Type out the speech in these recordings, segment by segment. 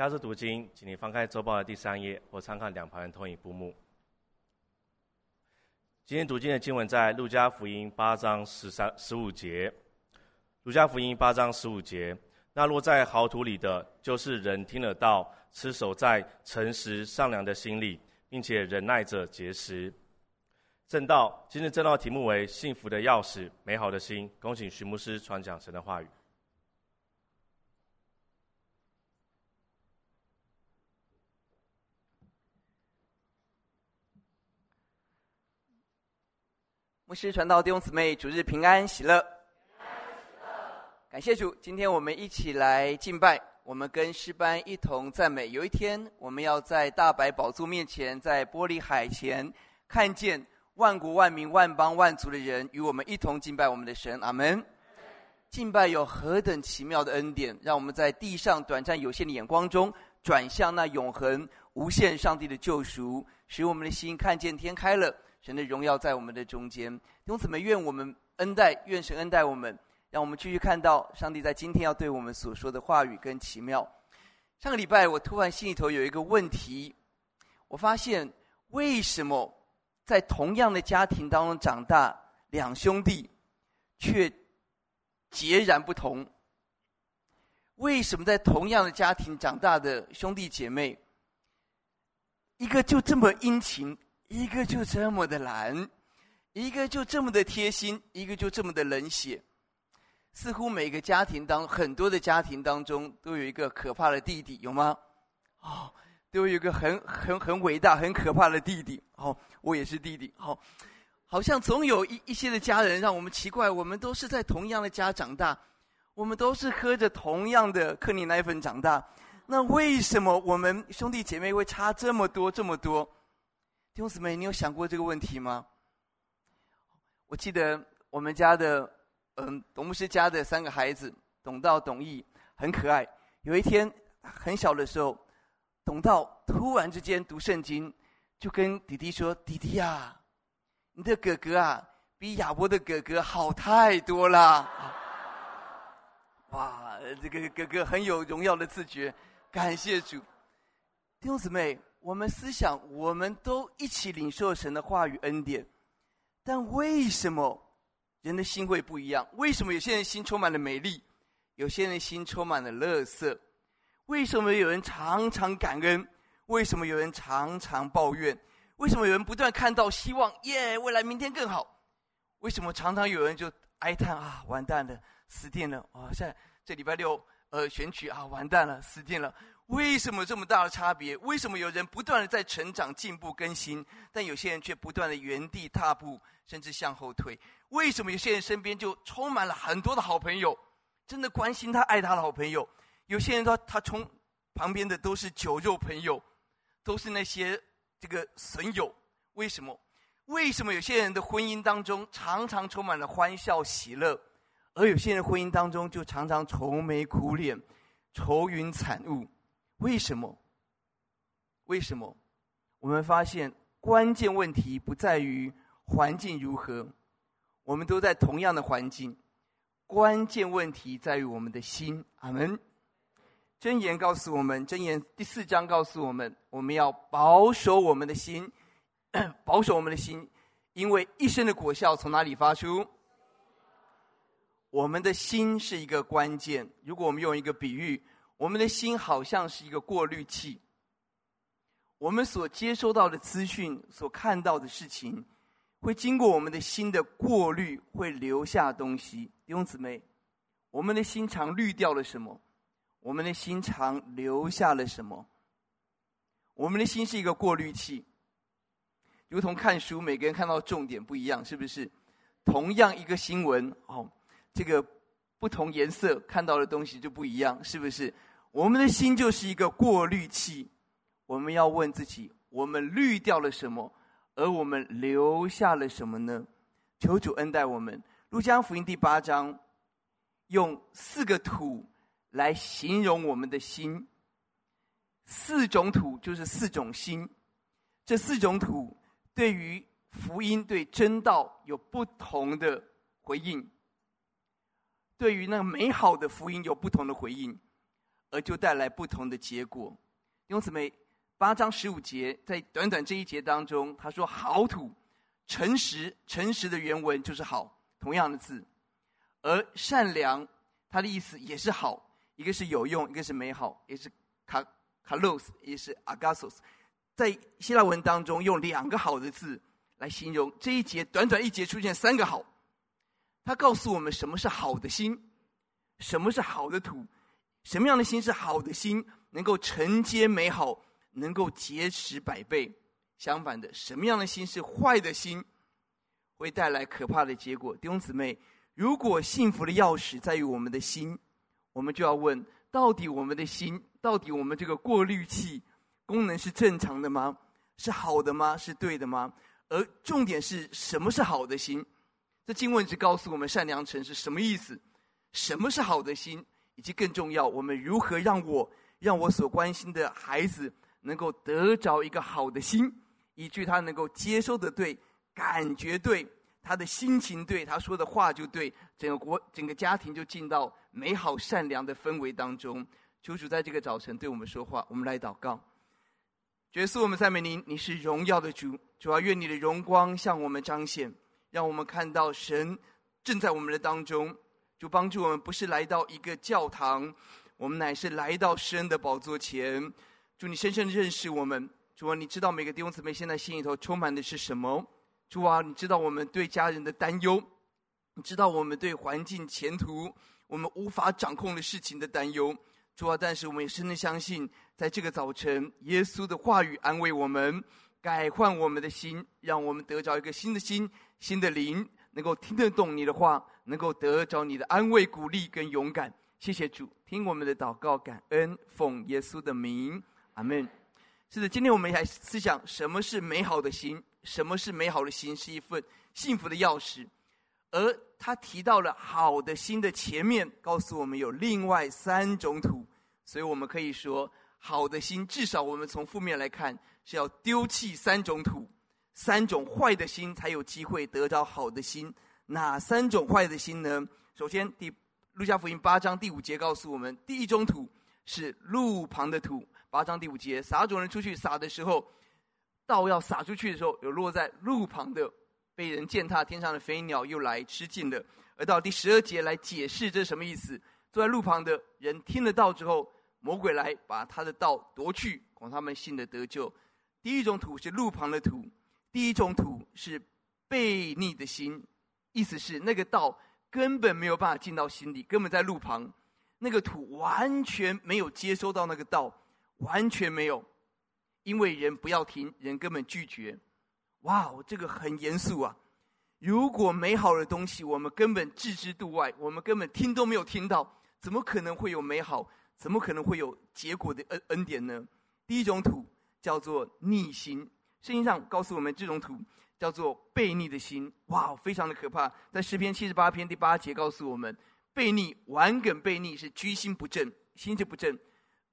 下次读经，请你翻开周报的第三页，或参看两旁的投影布幕。今天读经的经文在路加福音八章十三十五节。路加福音八章十五节，那落在好土里的，就是人听了道，持守在诚实善良的心里，并且忍耐着结实。正道，今日正道题目为“幸福的钥匙，美好的心”。恭请徐牧师传讲神的话语。牧师传道弟兄姊妹，主日平安喜乐。感谢主，今天我们一起来敬拜，我们跟诗班一同赞美。有一天，我们要在大白宝座面前，在玻璃海前看见。万国万民万邦万族的人与我们一同敬拜我们的神，阿门。敬拜有何等奇妙的恩典，让我们在地上短暂有限的眼光中，转向那永恒无限上帝的救赎，使我们的心看见天开了，神的荣耀在我们的中间。弟兄姊妹，愿我们恩待，愿神恩待我们，让我们继续看到上帝在今天要对我们所说的话语跟奇妙。上个礼拜，我突然心里头有一个问题，我发现为什么？在同样的家庭当中长大，两兄弟却截然不同。为什么在同样的家庭长大的兄弟姐妹，一个就这么殷勤，一个就这么的懒，一个就这么的贴心，一个就这么的冷血？似乎每个家庭当很多的家庭当中都有一个可怕的弟弟，有吗？哦。都有一个很很很伟大、很可怕的弟弟。哦，我也是弟弟。好，好像总有一一些的家人让我们奇怪，我们都是在同样的家长大，我们都是喝着同样的克林奶粉长大，那为什么我们兄弟姐妹会差这么多这么多？弟兄姊妹，你有想过这个问题吗？我记得我们家的，嗯，董牧师家的三个孩子，董道、董毅，很可爱。有一天很小的时候。董道突然之间读圣经，就跟弟弟说：“弟弟呀、啊，你的哥哥啊，比亚伯的哥哥好太多了。”哇，这个哥哥很有荣耀的自觉，感谢主。弟兄姊妹，我们思想，我们都一起领受神的话语恩典，但为什么人的心会不一样？为什么有些人心充满了美丽，有些人心充满了乐色？为什么有人常常感恩？为什么有人常常抱怨？为什么有人不断看到希望？耶，未来明天更好？为什么常常有人就哀叹啊，完蛋了，死定了！啊，现在这礼拜六呃选举啊，完蛋了，死定了！为什么这么大的差别？为什么有人不断的在成长、进步、更新，但有些人却不断的原地踏步，甚至向后退？为什么有些人身边就充满了很多的好朋友，真的关心他、爱他的好朋友？有些人他他从旁边的都是酒肉朋友，都是那些这个损友。为什么？为什么有些人的婚姻当中常常充满了欢笑喜乐，而有些人婚姻当中就常常愁眉苦脸、愁云惨雾？为什么？为什么？我们发现关键问题不在于环境如何，我们都在同样的环境，关键问题在于我们的心。阿门。箴言告诉我们，箴言第四章告诉我们，我们要保守我们的心，保守我们的心，因为一生的果效从哪里发出？我们的心是一个关键。如果我们用一个比喻，我们的心好像是一个过滤器，我们所接收到的资讯、所看到的事情，会经过我们的心的过滤，会留下东西。弟兄姊妹，我们的心常滤掉了什么？我们的心常留下了什么？我们的心是一个过滤器，如同看书，每个人看到重点不一样，是不是？同样一个新闻，哦，这个不同颜色看到的东西就不一样，是不是？我们的心就是一个过滤器，我们要问自己：我们滤掉了什么？而我们留下了什么呢？求主恩待我们。路加福音第八章，用四个土。来形容我们的心，四种土就是四种心，这四种土对于福音、对真道有不同的回应，对于那个美好的福音有不同的回应，而就带来不同的结果。弟兄姊妹，八章十五节，在短短这一节当中，他说：“好土，诚实，诚实的原文就是好，同样的字。而善良，它的意思也是好，一个是有用，一个是美好，也是卡卡洛斯，也是阿加索斯。在希腊文当中，用两个好的字来形容这一节，短短一节出现三个好。他告诉我们什么是好的心。”什么是好的土？什么样的心是好的心？能够承接美好，能够结实百倍。相反的，什么样的心是坏的心，会带来可怕的结果。弟兄姊妹，如果幸福的钥匙在于我们的心，我们就要问：到底我们的心，到底我们这个过滤器功能是正常的吗？是好的吗？是对的吗？而重点是什么是好的心？这经文只告诉我们善良诚实什么意思？什么是好的心，以及更重要，我们如何让我让我所关心的孩子能够得着一个好的心，以至于他能够接收的对，感觉对，他的心情对，他说的话就对，整个国整个家庭就进到美好善良的氛围当中。求主在这个早晨对我们说话，我们来祷告。耶稣，我们赞美您，你是荣耀的主，主要，愿你的荣光向我们彰显，让我们看到神正在我们的当中。就帮助我们，不是来到一个教堂，我们乃是来到施恩的宝座前。祝你深深的认识我们，主啊，你知道每个弟兄姊妹现在心里头充满的是什么？主啊，你知道我们对家人的担忧，你知道我们对环境前途我们无法掌控的事情的担忧。主啊，但是我们也深深相信，在这个早晨，耶稣的话语安慰我们，改换我们的心，让我们得着一个新的心、新的灵，能够听得懂你的话。能够得着你的安慰、鼓励跟勇敢，谢谢主，听我们的祷告，感恩，奉耶稣的名，阿门。是的，今天我们来思想什么是美好的心？什么是美好的心？是一份幸福的钥匙。而他提到了好的心的前面，告诉我们有另外三种土，所以我们可以说，好的心至少我们从负面来看是要丢弃三种土，三种坏的心才有机会得着好的心。哪三种坏的心呢？首先，第路加福音八章第五节告诉我们，第一种土是路旁的土。八章第五节，撒种人出去撒的时候，道要撒出去的时候，有落在路旁的，被人践踏，天上的飞鸟又来吃尽了。而到第十二节来解释这是什么意思？坐在路旁的人听了道之后，魔鬼来把他的道夺去，恐他们信的得救。第一种土是路旁的土，第一种土是悖逆的心。意思是那个道根本没有办法进到心里，根本在路旁，那个土完全没有接收到那个道，完全没有，因为人不要听，人根本拒绝。哇哦，这个很严肃啊！如果美好的东西我们根本置之度外，我们根本听都没有听到，怎么可能会有美好？怎么可能会有结果的恩恩典呢？第一种土叫做逆心，圣经上告诉我们这种土。叫做悖逆的心，哇，非常的可怕。在诗篇七十八篇第八节告诉我们，悖逆、顽梗悖逆是居心不正，心就不正，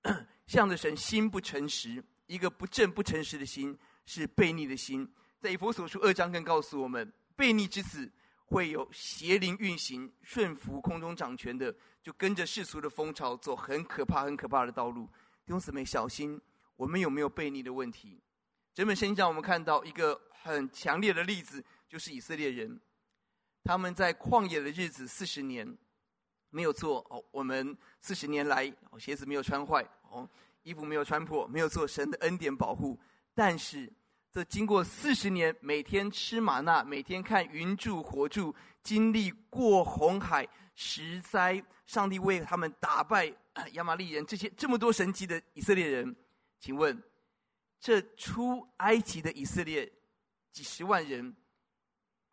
向着神心不诚实，一个不正不诚实的心是悖逆的心。在以弗所书二章更告诉我们，悖逆之子会有邪灵运行，顺服空中掌权的，就跟着世俗的风潮走很可怕、很可怕的道路。弟兄姊妹，小心，我们有没有悖逆的问题？整本圣经上，我们看到一个。很强烈的例子就是以色列人，他们在旷野的日子四十年，没有错哦。我们四十年来，鞋子没有穿坏哦，衣服没有穿破，没有做神的恩典保护。但是，这经过四十年，每天吃玛纳，每天看云柱火柱，经历过红海十灾，上帝为他们打败亚玛力人，这些这么多神迹的以色列人，请问，这出埃及的以色列？几十万人，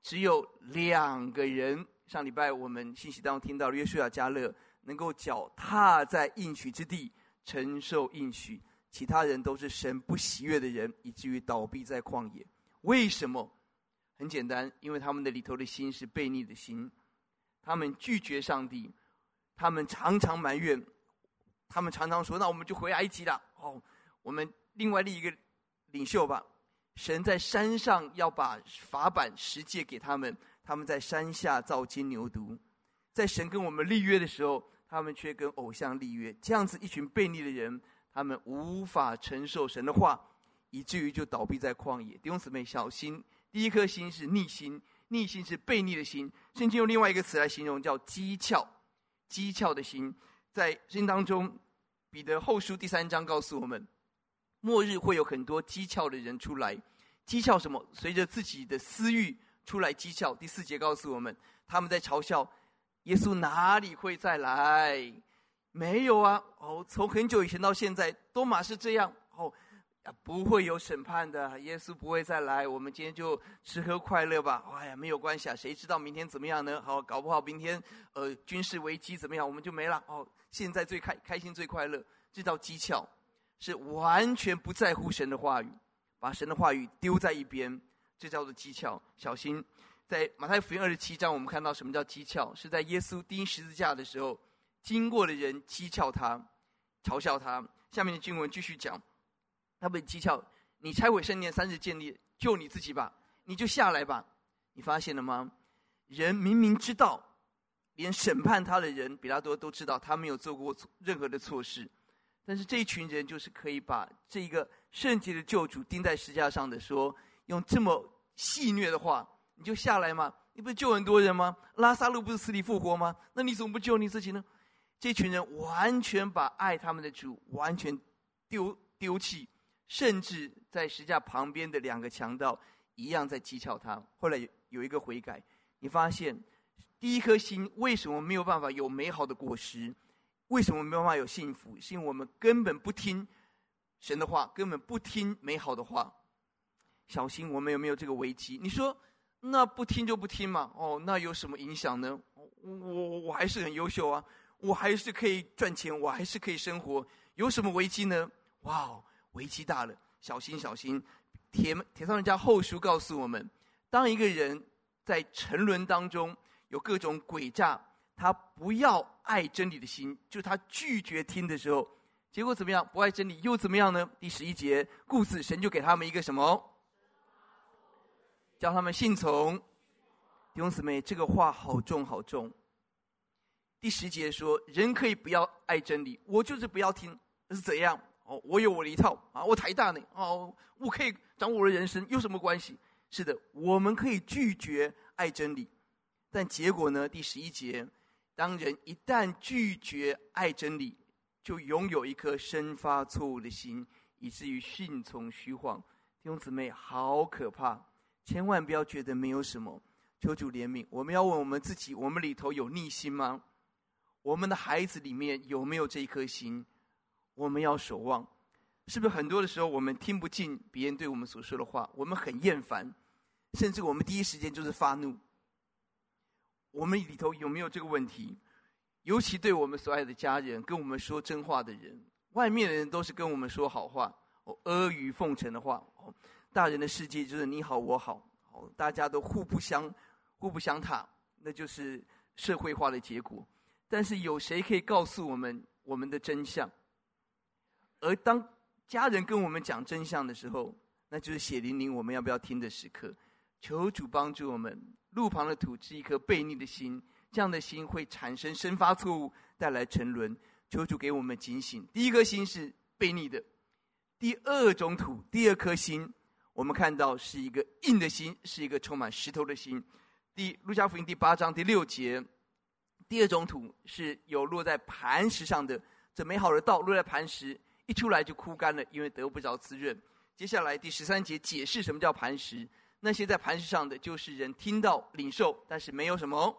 只有两个人。上礼拜我们信息当中听到约书亚、加勒能够脚踏在应许之地，承受应许，其他人都是神不喜悦的人，以至于倒闭在旷野。为什么？很简单，因为他们的里头的心是悖逆的心，他们拒绝上帝，他们常常埋怨，他们常常说：“那我们就回埃及了。”哦，我们另外立一个领袖吧。神在山上要把法版十诫给他们，他们在山下造金牛犊。在神跟我们立约的时候，他们却跟偶像立约。这样子一群悖逆的人，他们无法承受神的话，以至于就倒闭在旷野。弟兄姊妹，小心！第一颗心是逆心，逆心是悖逆的心。圣经用另外一个词来形容，叫讥诮。讥诮的心，在圣经当中，彼得后书第三章告诉我们，末日会有很多讥诮的人出来。讥诮什么？随着自己的私欲出来讥诮。第四节告诉我们，他们在嘲笑耶稣哪里会再来？没有啊！哦，从很久以前到现在，都嘛是这样。哦，不会有审判的，耶稣不会再来。我们今天就吃喝快乐吧。哎呀，没有关系啊，谁知道明天怎么样呢？好，搞不好明天呃军事危机怎么样，我们就没了。哦，现在最开开心最快乐，这叫讥诮，是完全不在乎神的话语。把神的话语丢在一边，这叫做讥诮。小心，在马太福音二十七章，我们看到什么叫讥诮？是在耶稣钉十字架的时候，经过的人讥诮他，嘲笑他。下面的经文继续讲，他被讥诮：“你拆毁圣殿，三日建立，救你自己吧，你就下来吧。”你发现了吗？人明明知道，连审判他的人比拉多都知道他没有做过任何的错事，但是这一群人就是可以把这一个。圣洁的救主钉在十字架上的说，用这么戏谑的话，你就下来嘛？你不是救很多人吗？拉撒路不是死里复活吗？那你怎么不救你自己呢？这群人完全把爱他们的主完全丢丢弃，甚至在十字架旁边的两个强盗一样在讥诮他。后来有一个悔改，你发现第一颗心为什么没有办法有美好的果实？为什么没有办法有幸福？是因为我们根本不听。神的话根本不听美好的话，小心我们有没有这个危机？你说那不听就不听嘛？哦，那有什么影响呢？我我我还是很优秀啊，我还是可以赚钱，我还是可以生活，有什么危机呢？哇哦，危机大了！小心小心！铁铁上人家后书告诉我们，当一个人在沉沦当中有各种诡诈，他不要爱真理的心，就他拒绝听的时候。结果怎么样？不爱真理又怎么样呢？第十一节，故此神就给他们一个什么？叫他们信从。弟兄姊妹，这个话好重好重。第十节说，人可以不要爱真理，我就是不要听，是怎样？哦，我有我的一套啊，我台大呢，哦，我可以掌握我的人生，有什么关系？是的，我们可以拒绝爱真理，但结果呢？第十一节，当人一旦拒绝爱真理。就拥有一颗生发错误的心，以至于信从虚谎。弟兄姊妹，好可怕！千万不要觉得没有什么。求主怜悯。我们要问我们自己：我们里头有逆心吗？我们的孩子里面有没有这一颗心？我们要守望。是不是很多的时候，我们听不进别人对我们所说的话，我们很厌烦，甚至我们第一时间就是发怒。我们里头有没有这个问题？尤其对我们所爱的家人，跟我们说真话的人，外面的人都是跟我们说好话，哦，阿谀奉承的话，哦，大人的世界就是你好我好，哦，大家都互不相互不相踏，那就是社会化的结果。但是有谁可以告诉我们我们的真相？而当家人跟我们讲真相的时候，那就是血淋淋我们要不要听的时刻。求主帮助我们，路旁的土是一颗悖逆的心。这样的心会产生生发错误，带来沉沦。求主给我们警醒。第一颗心是悖逆的，第二种土，第二颗心，我们看到是一个硬的心，是一个充满石头的心。第路加福音第八章第六节，第二种土是有落在磐石上的，这美好的道落在磐石，一出来就枯干了，因为得不着滋润。接下来第十三节解释什么叫磐石，那些在磐石上的，就是人听到领受，但是没有什么。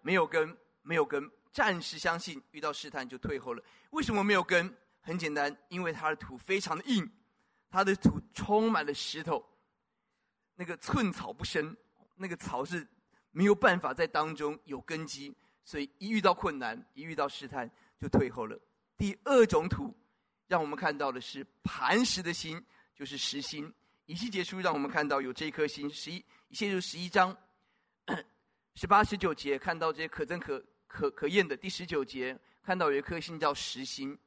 没有根，没有根，暂时相信，遇到试探就退后了。为什么没有根？很简单，因为它的土非常的硬，它的土充满了石头，那个寸草不生，那个草是没有办法在当中有根基，所以一遇到困难，一遇到试探就退后了。第二种土，让我们看到的是磐石的心，就是实心。以西结书让我们看到有这一颗心，十一，以西结十一章。十八、十九节看到这些可憎可可可厌的。第十九节看到有一颗心叫实心，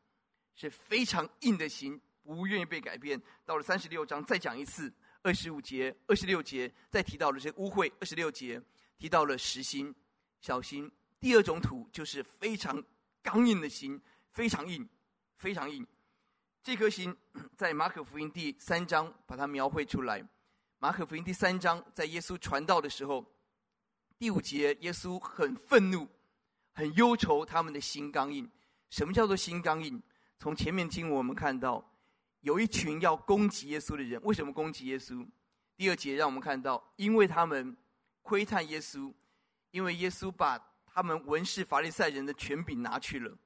是非常硬的心，不愿意被改变。到了三十六章再讲一次，二十五节、二十六节再提到了这些污秽。二十六节提到了实心，小心。第二种土就是非常刚硬的心，非常硬，非常硬。这颗心在马可福音第三章把它描绘出来。马可福音第三章，在耶稣传道的时候，第五节，耶稣很愤怒，很忧愁，他们的心刚硬。什么叫做心刚硬？从前面经文我们看到，有一群要攻击耶稣的人，为什么攻击耶稣？第二节让我们看到，因为他们窥探耶稣，因为耶稣把他们文士法利赛人的权柄拿去了。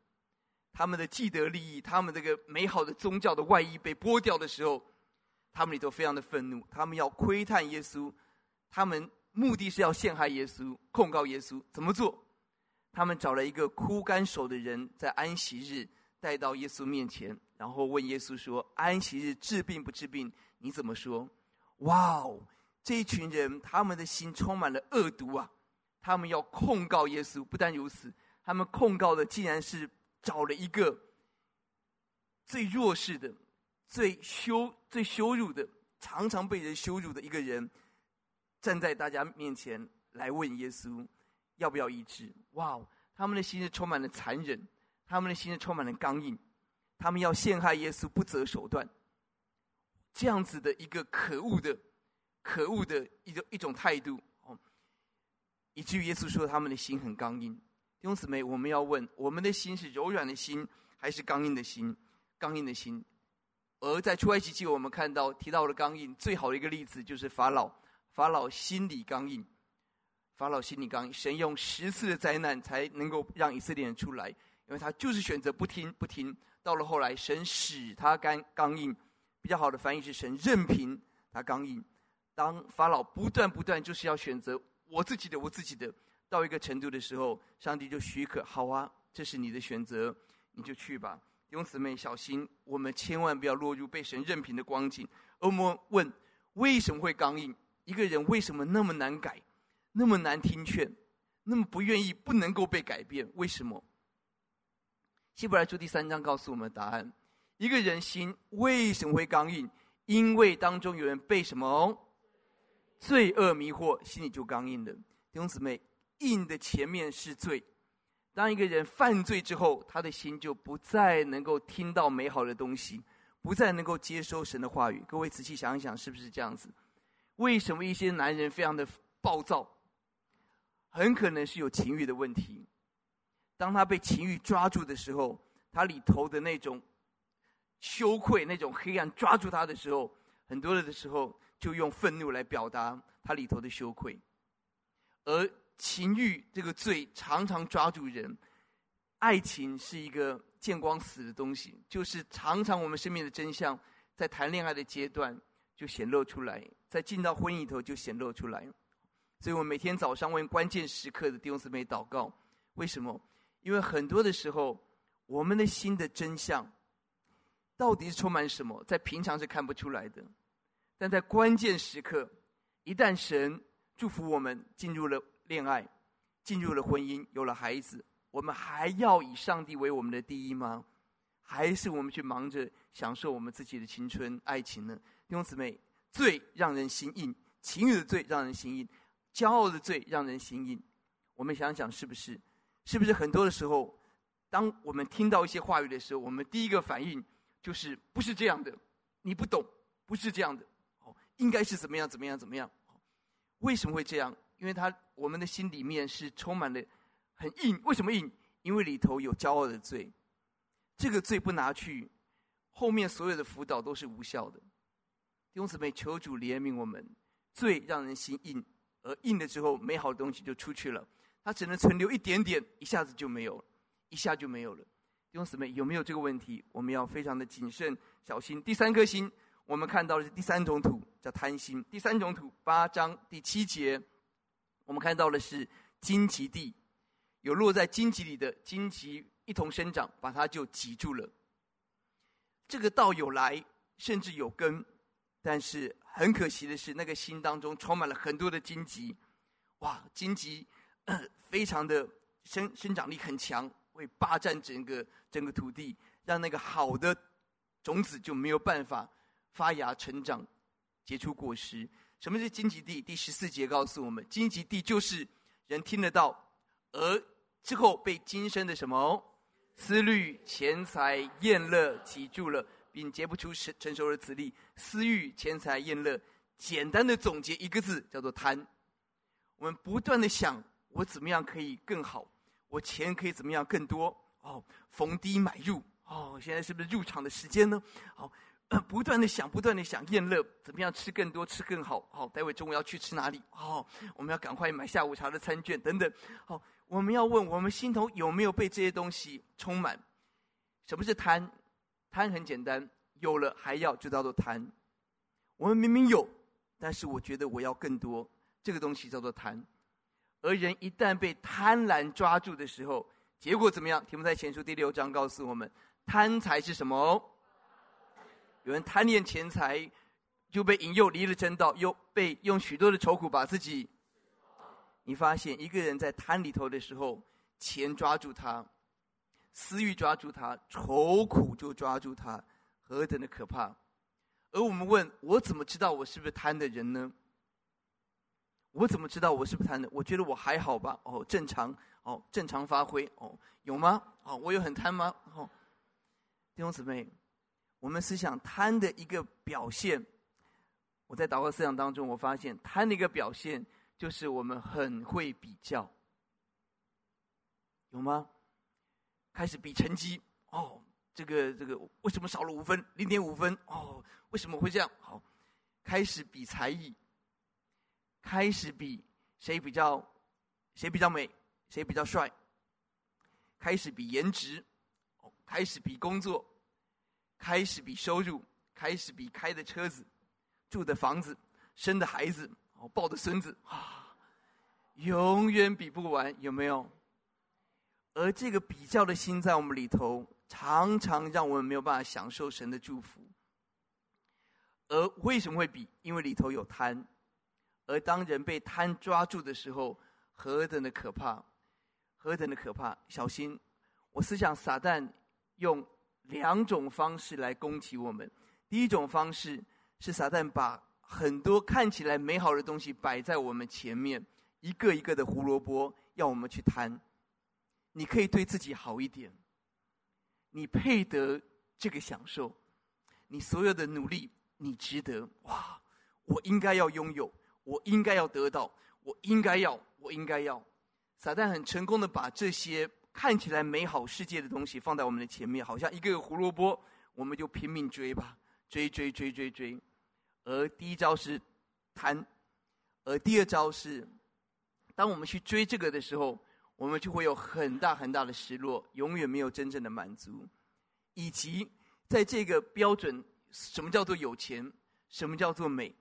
他们的既得利益，他们这个美好的宗教的外衣被剥掉的时候，他们里头非常的愤怒。他们要窥探耶稣，他们目的是要陷害耶稣，控告耶稣。怎么做？他们找了一个枯干手的人，在安息日带到耶稣面前，然后问耶稣说：“安息日治病不治病？你怎么说？”哇哦，这一群人，他们的心充满了恶毒啊！他们要控告耶稣。不但如此，他们控告的竟然是。找了一个最弱势的、最羞、最羞辱的、常常被人羞辱的一个人，站在大家面前来问耶稣要不要医治。哇，他们的心是充满了残忍，他们的心是充满了刚硬，他们要陷害耶稣不择手段。这样子的一个可恶的、可恶的一种一种态度哦，以至于耶稣说他们的心很刚硬。弟兄姊妹，我们要问：我们的心是柔软的心，还是刚硬的心？刚硬的心。而在出埃及记，我们看到提到的刚硬，最好的一个例子就是法老。法老心里刚硬，法老心里刚硬。神用十次的灾难才能够让以色列人出来，因为他就是选择不听不听。到了后来，神使他刚刚硬。比较好的翻译是神任凭他刚硬。当法老不断不断就是要选择我自己的，我自己的。到一个程度的时候，上帝就许可，好啊，这是你的选择，你就去吧。弟兄姊妹，小心，我们千万不要落入被神任凭的光景。而我们问，为什么会刚硬？一个人为什么那么难改，那么难听劝，那么不愿意，不能够被改变？为什么？希伯来书第三章告诉我们答案：一个人心为什么会刚硬？因为当中有人被什么罪恶迷惑，心里就刚硬的。弟兄姊妹。硬的前面是罪。当一个人犯罪之后，他的心就不再能够听到美好的东西，不再能够接收神的话语。各位仔细想一想，是不是这样子？为什么一些男人非常的暴躁？很可能是有情欲的问题。当他被情欲抓住的时候，他里头的那种羞愧、那种黑暗抓住他的时候，很多人的时候就用愤怒来表达他里头的羞愧，而。情欲这个罪常常抓住人，爱情是一个见光死的东西，就是常常我们生命的真相，在谈恋爱的阶段就显露出来，在进到婚姻里头就显露出来。所以我每天早上为关键时刻的弟兄姊妹祷告，为什么？因为很多的时候，我们的心的真相到底是充满什么，在平常是看不出来的，但在关键时刻，一旦神祝福我们进入了。恋爱进入了婚姻，有了孩子，我们还要以上帝为我们的第一吗？还是我们去忙着享受我们自己的青春爱情呢？弟兄姊妹，罪让人心硬，情欲的罪让人心硬，骄傲的罪让人心硬。我们想想，是不是？是不是很多的时候，当我们听到一些话语的时候，我们第一个反应就是不是这样的？你不懂，不是这样的。哦，应该是怎么样？怎么样？怎么样？为什么会这样？因为他，我们的心里面是充满了很硬。为什么硬？因为里头有骄傲的罪。这个罪不拿去，后面所有的辅导都是无效的。弟兄姊妹，求主怜悯我们。罪让人心硬，而硬了之后，美好的东西就出去了。它只能存留一点点，一下子就没有了，一下就没有了。弟兄姊妹，有没有这个问题？我们要非常的谨慎小心。第三颗心，我们看到的是第三种土，叫贪心。第三种土，八章第七节。我们看到的是荆棘地，有落在荆棘里的荆棘一同生长，把它就挤住了。这个道有来，甚至有根，但是很可惜的是，那个心当中充满了很多的荆棘。哇，荆棘非常的生生长力很强，会霸占整个整个土地，让那个好的种子就没有办法发芽成长，结出果实。什么是荆棘地？第十四节告诉我们，荆棘地就是人听得到，而之后被今生的什么思虑钱财宴乐挤住了，并结不出成成熟的子粒。私欲钱财宴乐，简单的总结一个字叫做贪。我们不断的想，我怎么样可以更好？我钱可以怎么样更多？哦，逢低买入。哦，现在是不是入场的时间呢？好。不断的想，不断的想，宴乐怎么样吃更多，吃更好？好，待会中午要去吃哪里？哦，我们要赶快买下午茶的餐券等等。好，我们要问我们心头有没有被这些东西充满？什么是贪？贪很简单，有了还要就叫做贪。我们明明有，但是我觉得我要更多，这个东西叫做贪。而人一旦被贪婪抓住的时候，结果怎么样？提摩太前书第六章告诉我们，贪财是什么？有人贪恋钱财，就被引诱离了真道，又被用许多的愁苦把自己。你发现一个人在贪里头的时候，钱抓住他，私欲抓住他，愁苦就抓住他，何等的可怕！而我们问我怎么知道我是不是贪的人呢？我怎么知道我是不是贪的？我觉得我还好吧，哦，正常，哦，正常发挥，哦，有吗？哦，我有很贪吗？哦，弟兄姊妹。我们思想贪的一个表现，我在祷告思想当中，我发现贪的一个表现就是我们很会比较，有吗？开始比成绩，哦，这个这个为什么少了五分，零点五分？哦，为什么会这样？好，开始比才艺，开始比谁比较谁比较美，谁比较帅，开始比颜值，哦，开始比工作。开始比收入，开始比开的车子、住的房子、生的孩子、哦抱的孙子啊，永远比不完，有没有？而这个比较的心在我们里头，常常让我们没有办法享受神的祝福。而为什么会比？因为里头有贪。而当人被贪抓住的时候，何等的可怕！何等的可怕！小心！我思想撒旦用。两种方式来攻击我们。第一种方式是撒旦把很多看起来美好的东西摆在我们前面，一个一个的胡萝卜要我们去贪。你可以对自己好一点，你配得这个享受，你所有的努力，你值得。哇，我应该要拥有，我应该要得到，我应该要，我应该要。撒旦很成功的把这些。看起来美好世界的东西放在我们的前面，好像一个个胡萝卜，我们就拼命追吧，追追追追追。而第一招是贪，而第二招是，当我们去追这个的时候，我们就会有很大很大的失落，永远没有真正的满足。以及在这个标准，什么叫做有钱？什么叫做美？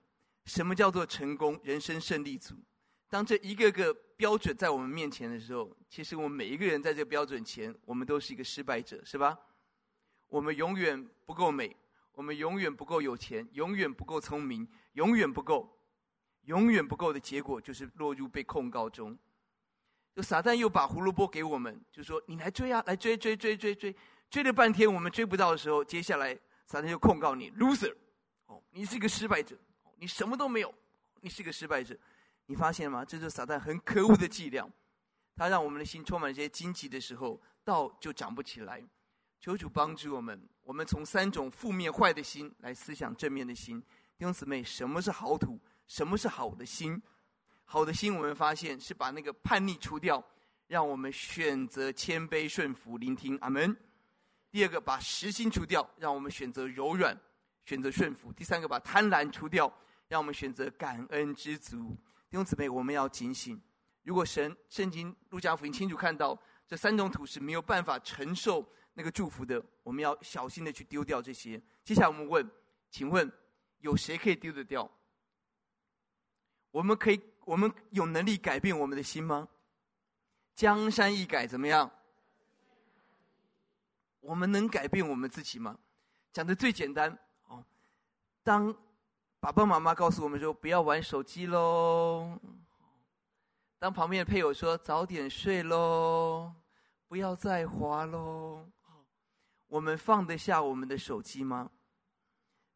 什么叫做成功？人生胜利组。当这一个个标准在我们面前的时候，其实我们每一个人在这个标准前，我们都是一个失败者，是吧？我们永远不够美，我们永远不够有钱，永远不够聪明，永远不够，永远不够的结果就是落入被控告中。就撒旦又把胡萝卜给我们，就说你来追啊，来追追追追追，追了半天我们追不到的时候，接下来撒旦就控告你 loser，哦，你是一个失败者，你什么都没有，你是一个失败者。你发现了吗？这就是撒旦很可恶的伎俩，他让我们的心充满这些荆棘的时候，道就长不起来。求主帮助我们，我们从三种负面坏的心来思想正面的心。弟兄姊妹，什么是好土？什么是好的心？好的心，我们发现是把那个叛逆除掉，让我们选择谦卑顺服，聆听。阿门。第二个，把实心除掉，让我们选择柔软，选择顺服。第三个，把贪婪除掉，让我们选择感恩知足。弟兄姊妹，我们要警醒。如果神圣经路加福音清楚看到这三种土是没有办法承受那个祝福的，我们要小心的去丢掉这些。接下来我们问，请问有谁可以丢得掉？我们可以，我们有能力改变我们的心吗？江山易改，怎么样？我们能改变我们自己吗？讲的最简单哦，当。爸爸妈妈告诉我们说：“不要玩手机喽。”当旁边的配偶说：“早点睡喽，不要再滑喽。”我们放得下我们的手机吗？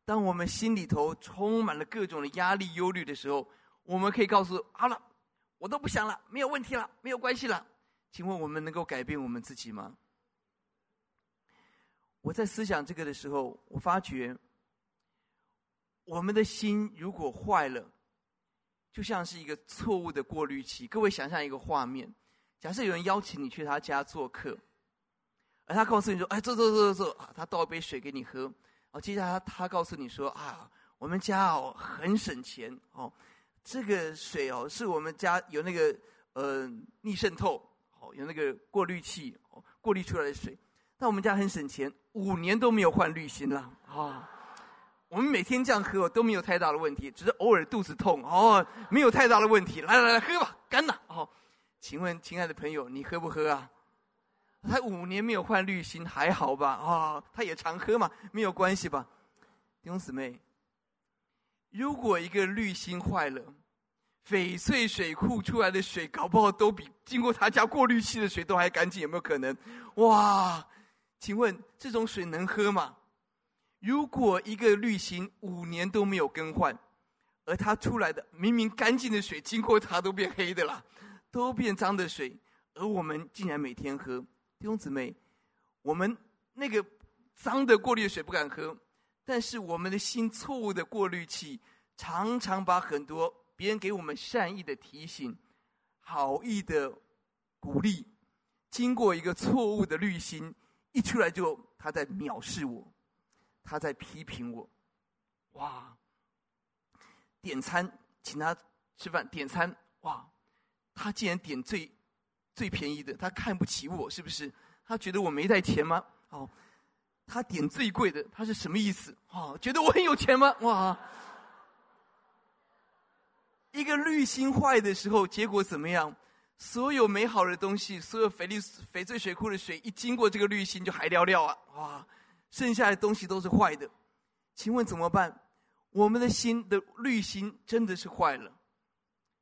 当我们心里头充满了各种的压力、忧虑的时候，我们可以告诉：“好了，我都不想了，没有问题了，没有关系了。”请问我们能够改变我们自己吗？我在思想这个的时候，我发觉，我们的心如果坏了，就像是一个错误的过滤器。各位想象一个画面：假设有人邀请你去他家做客，而他告诉你说：“哎，坐坐坐坐坐。”他倒一杯水给你喝。哦，接下来他他告诉你说：“啊，我们家哦很省钱哦，这个水哦是我们家有那个呃逆渗透，哦有那个过滤器哦过滤出来的水。”那我们家很省钱，五年都没有换滤芯了啊、我们每天这样喝都没有太大的问题，只是偶尔肚子痛哦，没有太大的问题。来来来，喝吧，干了哦。请问，亲爱的朋友，你喝不喝啊？他五年没有换滤芯，还好吧？啊、他也常喝嘛，没有关系吧？弟兄姊妹，如果一个滤芯坏了，翡翠水库出来的水，搞不好都比经过他家过滤器的水都还干净，有没有可能？哇！请问这种水能喝吗？如果一个滤芯五年都没有更换，而它出来的明明干净的水，经过它都变黑的了，都变脏的水，而我们竟然每天喝，弟兄姊妹，我们那个脏的过滤水不敢喝，但是我们的心错误的过滤器，常常把很多别人给我们善意的提醒、好意的鼓励，经过一个错误的滤芯。一出来就他在藐视我，他在批评我，哇！点餐请他吃饭，点餐哇！他竟然点最最便宜的，他看不起我是不是？他觉得我没带钱吗？哦，他点最贵的，他是什么意思？哦，觉得我很有钱吗？哇！一个滤芯坏的时候，结果怎么样？所有美好的东西，所有翡丽翡翠水库的水，一经过这个滤芯就还聊聊啊！哇，剩下的东西都是坏的，请问怎么办？我们的心的滤芯真的是坏了。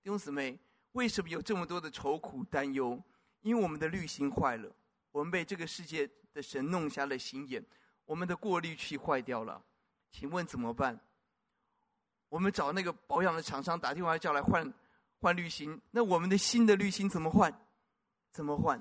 弟兄姊妹，为什么有这么多的愁苦担忧？因为我们的滤芯坏了，我们被这个世界的神弄瞎了心眼，我们的过滤器坏掉了。请问怎么办？我们找那个保养的厂商打电话叫来换。换滤芯，那我们的新的滤芯怎么换？怎么换？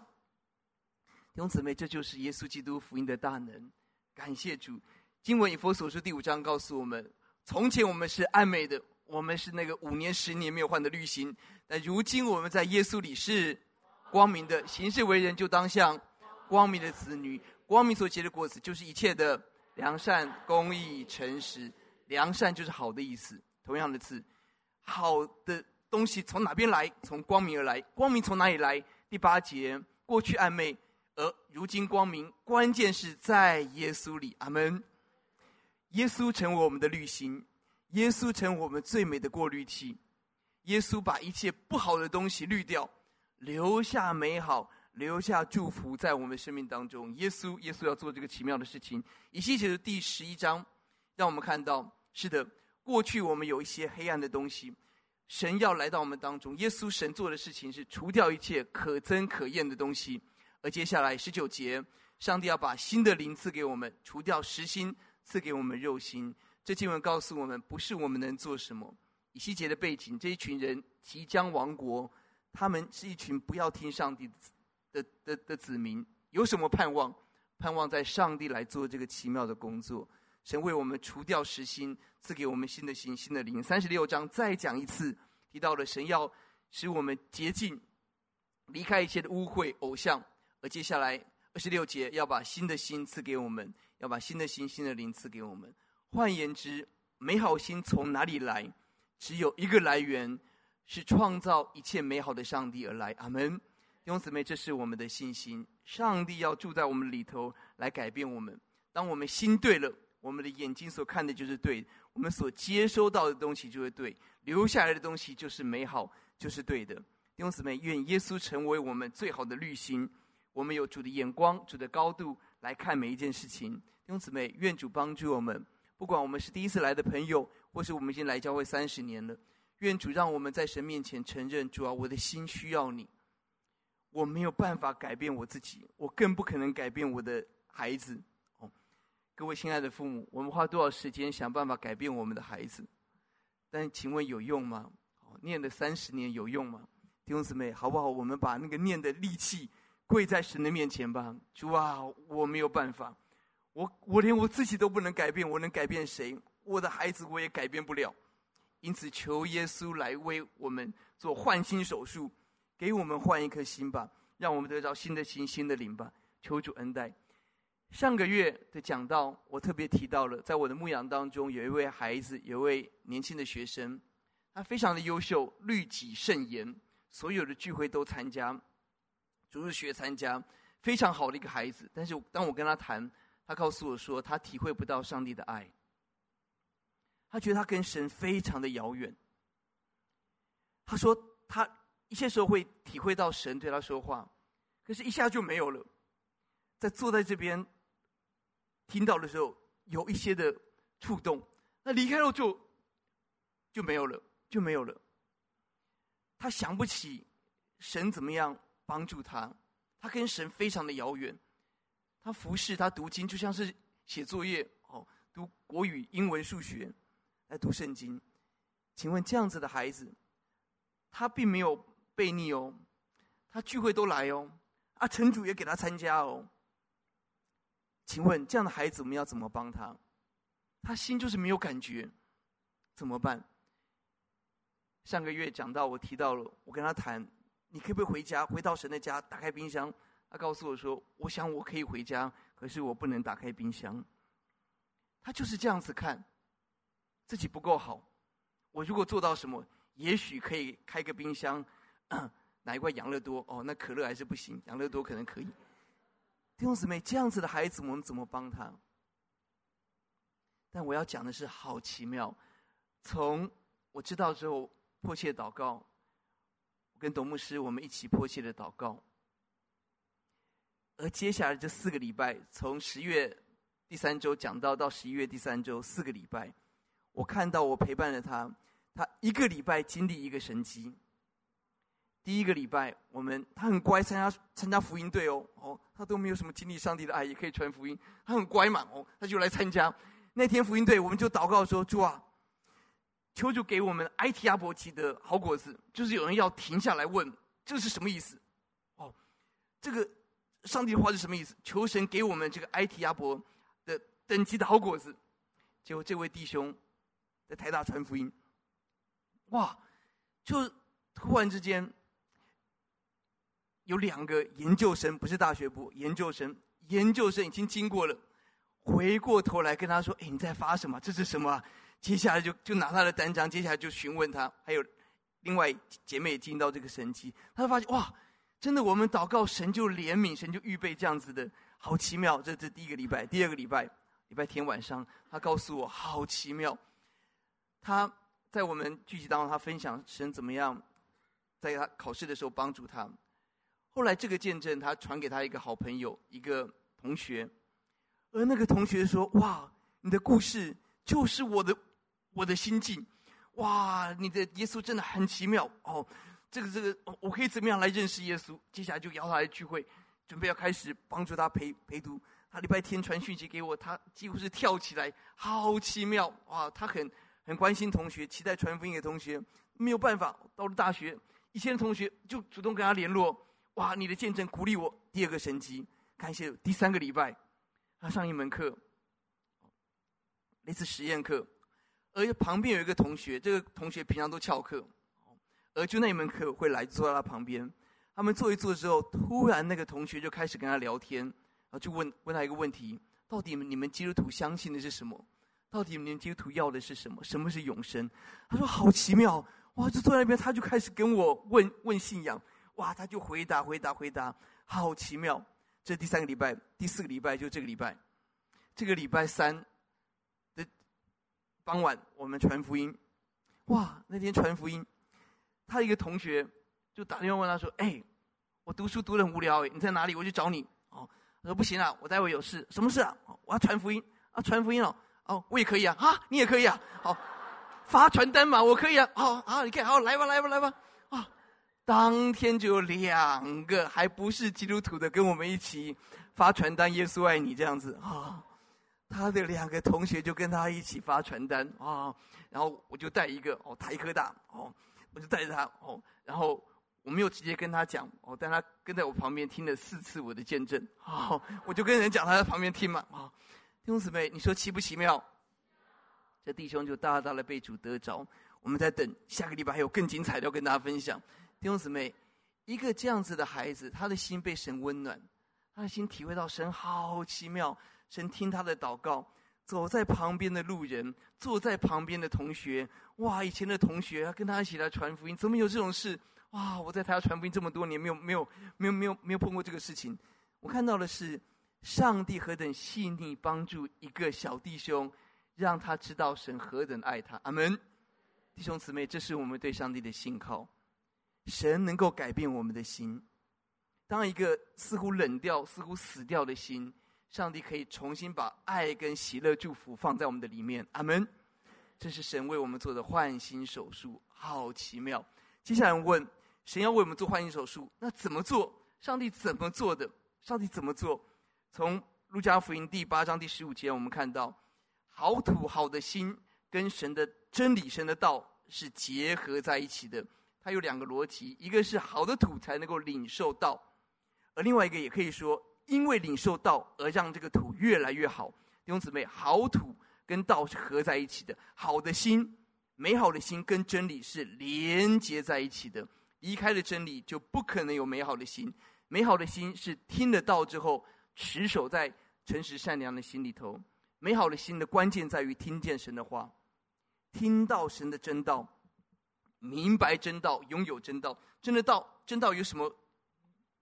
弟兄姊妹，这就是耶稣基督福音的大能。感谢主，经文以佛所书第五章告诉我们：从前我们是暗昧的，我们是那个五年、十年没有换的滤芯；但如今我们在耶稣里是光明的，行事为人就当像光明的子女。光明所结的果子，就是一切的良善、公义、诚实。良善就是好的意思，同样的字，好的。东西从哪边来？从光明而来。光明从哪里来？第八节，过去暗昧，而如今光明。关键是在耶稣里。阿门。耶稣成为我们的滤芯，耶稣成为我们最美的过滤器。耶稣把一切不好的东西滤掉，留下美好，留下祝福在我们生命当中。耶稣，耶稣要做这个奇妙的事情。以西结的第十一章，让我们看到，是的，过去我们有一些黑暗的东西。神要来到我们当中，耶稣神做的事情是除掉一切可憎可厌的东西，而接下来十九节，上帝要把新的灵赐给我们，除掉实心，赐给我们肉心。这经文告诉我们，不是我们能做什么。以西结的背景，这一群人即将亡国，他们是一群不要听上帝的的的，子民，有什么盼望？盼望在上帝来做这个奇妙的工作。神为我们除掉实心，赐给我们新的心、新的灵。三十六章再讲一次，提到了神要使我们洁净，离开一切的污秽偶像。而接下来二十六节要把新的心赐给我们，要把新的心、新的灵赐给我们。换言之，美好心从哪里来？只有一个来源，是创造一切美好的上帝而来。阿门。弟兄姊妹，这是我们的信心。上帝要住在我们里头，来改变我们。当我们心对了。我们的眼睛所看的就是对，我们所接收到的东西就是对，留下来的东西就是美好，就是对的。弟兄姊妹，愿耶稣成为我们最好的滤芯，我们有主的眼光、主的高度来看每一件事情。弟兄姊妹，愿主帮助我们，不管我们是第一次来的朋友，或是我们已经来教会三十年了，愿主让我们在神面前承认：主啊，我的心需要你，我没有办法改变我自己，我更不可能改变我的孩子。各位亲爱的父母，我们花多少时间想办法改变我们的孩子？但请问有用吗？念了三十年有用吗？弟兄姊妹，好不好？我们把那个念的力气跪在神的面前吧。主啊，我没有办法，我我连我自己都不能改变，我能改变谁？我的孩子我也改变不了。因此，求耶稣来为我们做换心手术，给我们换一颗心吧，让我们得到新的心、新的灵吧。求主恩待。上个月的讲道，我特别提到了，在我的牧养当中，有一位孩子，有一位年轻的学生，他非常的优秀，律己慎言，所有的聚会都参加，主日学参加，非常好的一个孩子。但是当我跟他谈，他告诉我说，他体会不到上帝的爱。他觉得他跟神非常的遥远。他说他一些时候会体会到神对他说话，可是一下就没有了。在坐在这边听到的时候，有一些的触动，那离开了就就没有了，就没有了。他想不起神怎么样帮助他，他跟神非常的遥远。他服侍，他读经，就像是写作业哦，读国语、英文、数学。来读圣经，请问这样子的孩子，他并没有悖逆哦，他聚会都来哦，啊，城主也给他参加哦。请问这样的孩子，我们要怎么帮他？他心就是没有感觉，怎么办？上个月讲到，我提到了，我跟他谈，你可不可以回家，回到神的家，打开冰箱？他告诉我说，我想我可以回家，可是我不能打开冰箱。他就是这样子看。自己不够好，我如果做到什么，也许可以开个冰箱，拿一块养乐多哦，那可乐还是不行，养乐多可能可以。弟兄姊妹，这样子的孩子，我们怎么帮他？但我要讲的是，好奇妙。从我知道之后，迫切祷告，跟董牧师我们一起迫切的祷告。而接下来这四个礼拜，从十月第三周讲到到十一月第三周，四个礼拜。我看到我陪伴了他，他一个礼拜经历一个神迹。第一个礼拜，我们他很乖，参加参加福音队哦，哦，他都没有什么经历上帝的爱，也可以传福音，他很乖嘛，哦，他就来参加。那天福音队，我们就祷告说：主啊，求主给我们埃提阿伯旗的好果子。就是有人要停下来问，这是什么意思？哦，这个上帝的话是什么意思？求神给我们这个埃提阿伯的等级的好果子。结果这位弟兄。在台大传福音，哇！就突然之间，有两个研究生，不是大学部研究生，研究生已经经过了，回过头来跟他说：“哎，你在发什么？这是什么？”接下来就就拿他的单张，接下来就询问他。还有另外姐妹也听到这个神迹，他就发现哇，真的，我们祷告神就怜悯，神就预备这样子的，好奇妙。这这第一个礼拜，第二个礼拜，礼拜天晚上，他告诉我，好奇妙。他在我们聚集当中，他分享神怎么样在他考试的时候帮助他。后来这个见证，他传给他一个好朋友，一个同学，而那个同学说：“哇，你的故事就是我的我的心境，哇，你的耶稣真的很奇妙哦。这个这个，我可以怎么样来认识耶稣？接下来就邀他来聚会，准备要开始帮助他陪陪读。他礼拜天传讯息给我，他几乎是跳起来，好奇妙哇！他很。”很关心同学，期待传福音给同学，没有办法。到了大学，以前的同学就主动跟他联络。哇，你的见证鼓励我。第二个神迹，感谢第三个礼拜，他上一门课，类似实验课，而旁边有一个同学，这个同学平常都翘课，而就那一门课会来坐在他旁边。他们坐一坐之后，突然那个同学就开始跟他聊天，然后就问问他一个问题：到底你们基督徒相信的是什么？到底你们基督徒要的是什么？什么是永生？他说好奇妙哇！就坐在那边，他就开始跟我问问信仰哇！他就回答回答回答，好奇妙。这第三个礼拜，第四个礼拜就这个礼拜，这个礼拜三傍晚，我们传福音哇！那天传福音，他一个同学就打电话问他说：“哎，我读书读得很无聊，你在哪里？我去找你。”哦，他说：“不行啊，我待会有事。什么事啊？我要传福音啊，传福音哦。”哦，我也可以啊，啊，你也可以啊，好，发传单嘛，我可以啊，好，好，你看，好，来吧，来吧，来吧，啊，当天就有两个还不是基督徒的跟我们一起发传单，耶稣爱你这样子啊，他的两个同学就跟他一起发传单啊，然后我就带一个哦，台科大哦，我就带着他哦，然后我没有直接跟他讲哦，但他跟在我旁边听了四次我的见证，好，我就跟人讲他在旁边听嘛啊。兄姊妹，你说奇不奇妙？这弟兄就大大的被主得着。我们在等下个礼拜还有更精彩的要跟大家分享。弟兄姊妹，一个这样子的孩子，他的心被神温暖，他的心体会到神好奇妙，神听他的祷告。走在旁边的路人，坐在旁边的同学，哇，以前的同学跟他一起来传福音，怎么有这种事？哇，我在他传福音这么多年，没有没有没有没有没有碰过这个事情。我看到的是上帝何等细腻帮助一个小弟兄，让他知道神何等爱他。阿门，弟兄姊妹，这是我们对上帝的信靠。神能够改变我们的心，当一个似乎冷掉、似乎死掉的心。上帝可以重新把爱跟喜乐祝福放在我们的里面，阿门。这是神为我们做的换心手术，好奇妙。接下来问，神要为我们做换心手术，那怎么做？上帝怎么做的？上帝怎么做？从路加福音第八章第十五节，我们看到，好土好的心跟神的真理、神的道是结合在一起的。它有两个逻辑，一个是好的土才能够领受道，而另外一个也可以说。因为领受道而让这个土越来越好，弟兄姊妹，好土跟道是合在一起的，好的心、美好的心跟真理是连接在一起的。离开了真理，就不可能有美好的心。美好的心是听了道之后，持守在诚实善良的心里头。美好的心的关键在于听见神的话，听到神的真道，明白真道，拥有真道。真的道，真道有什么？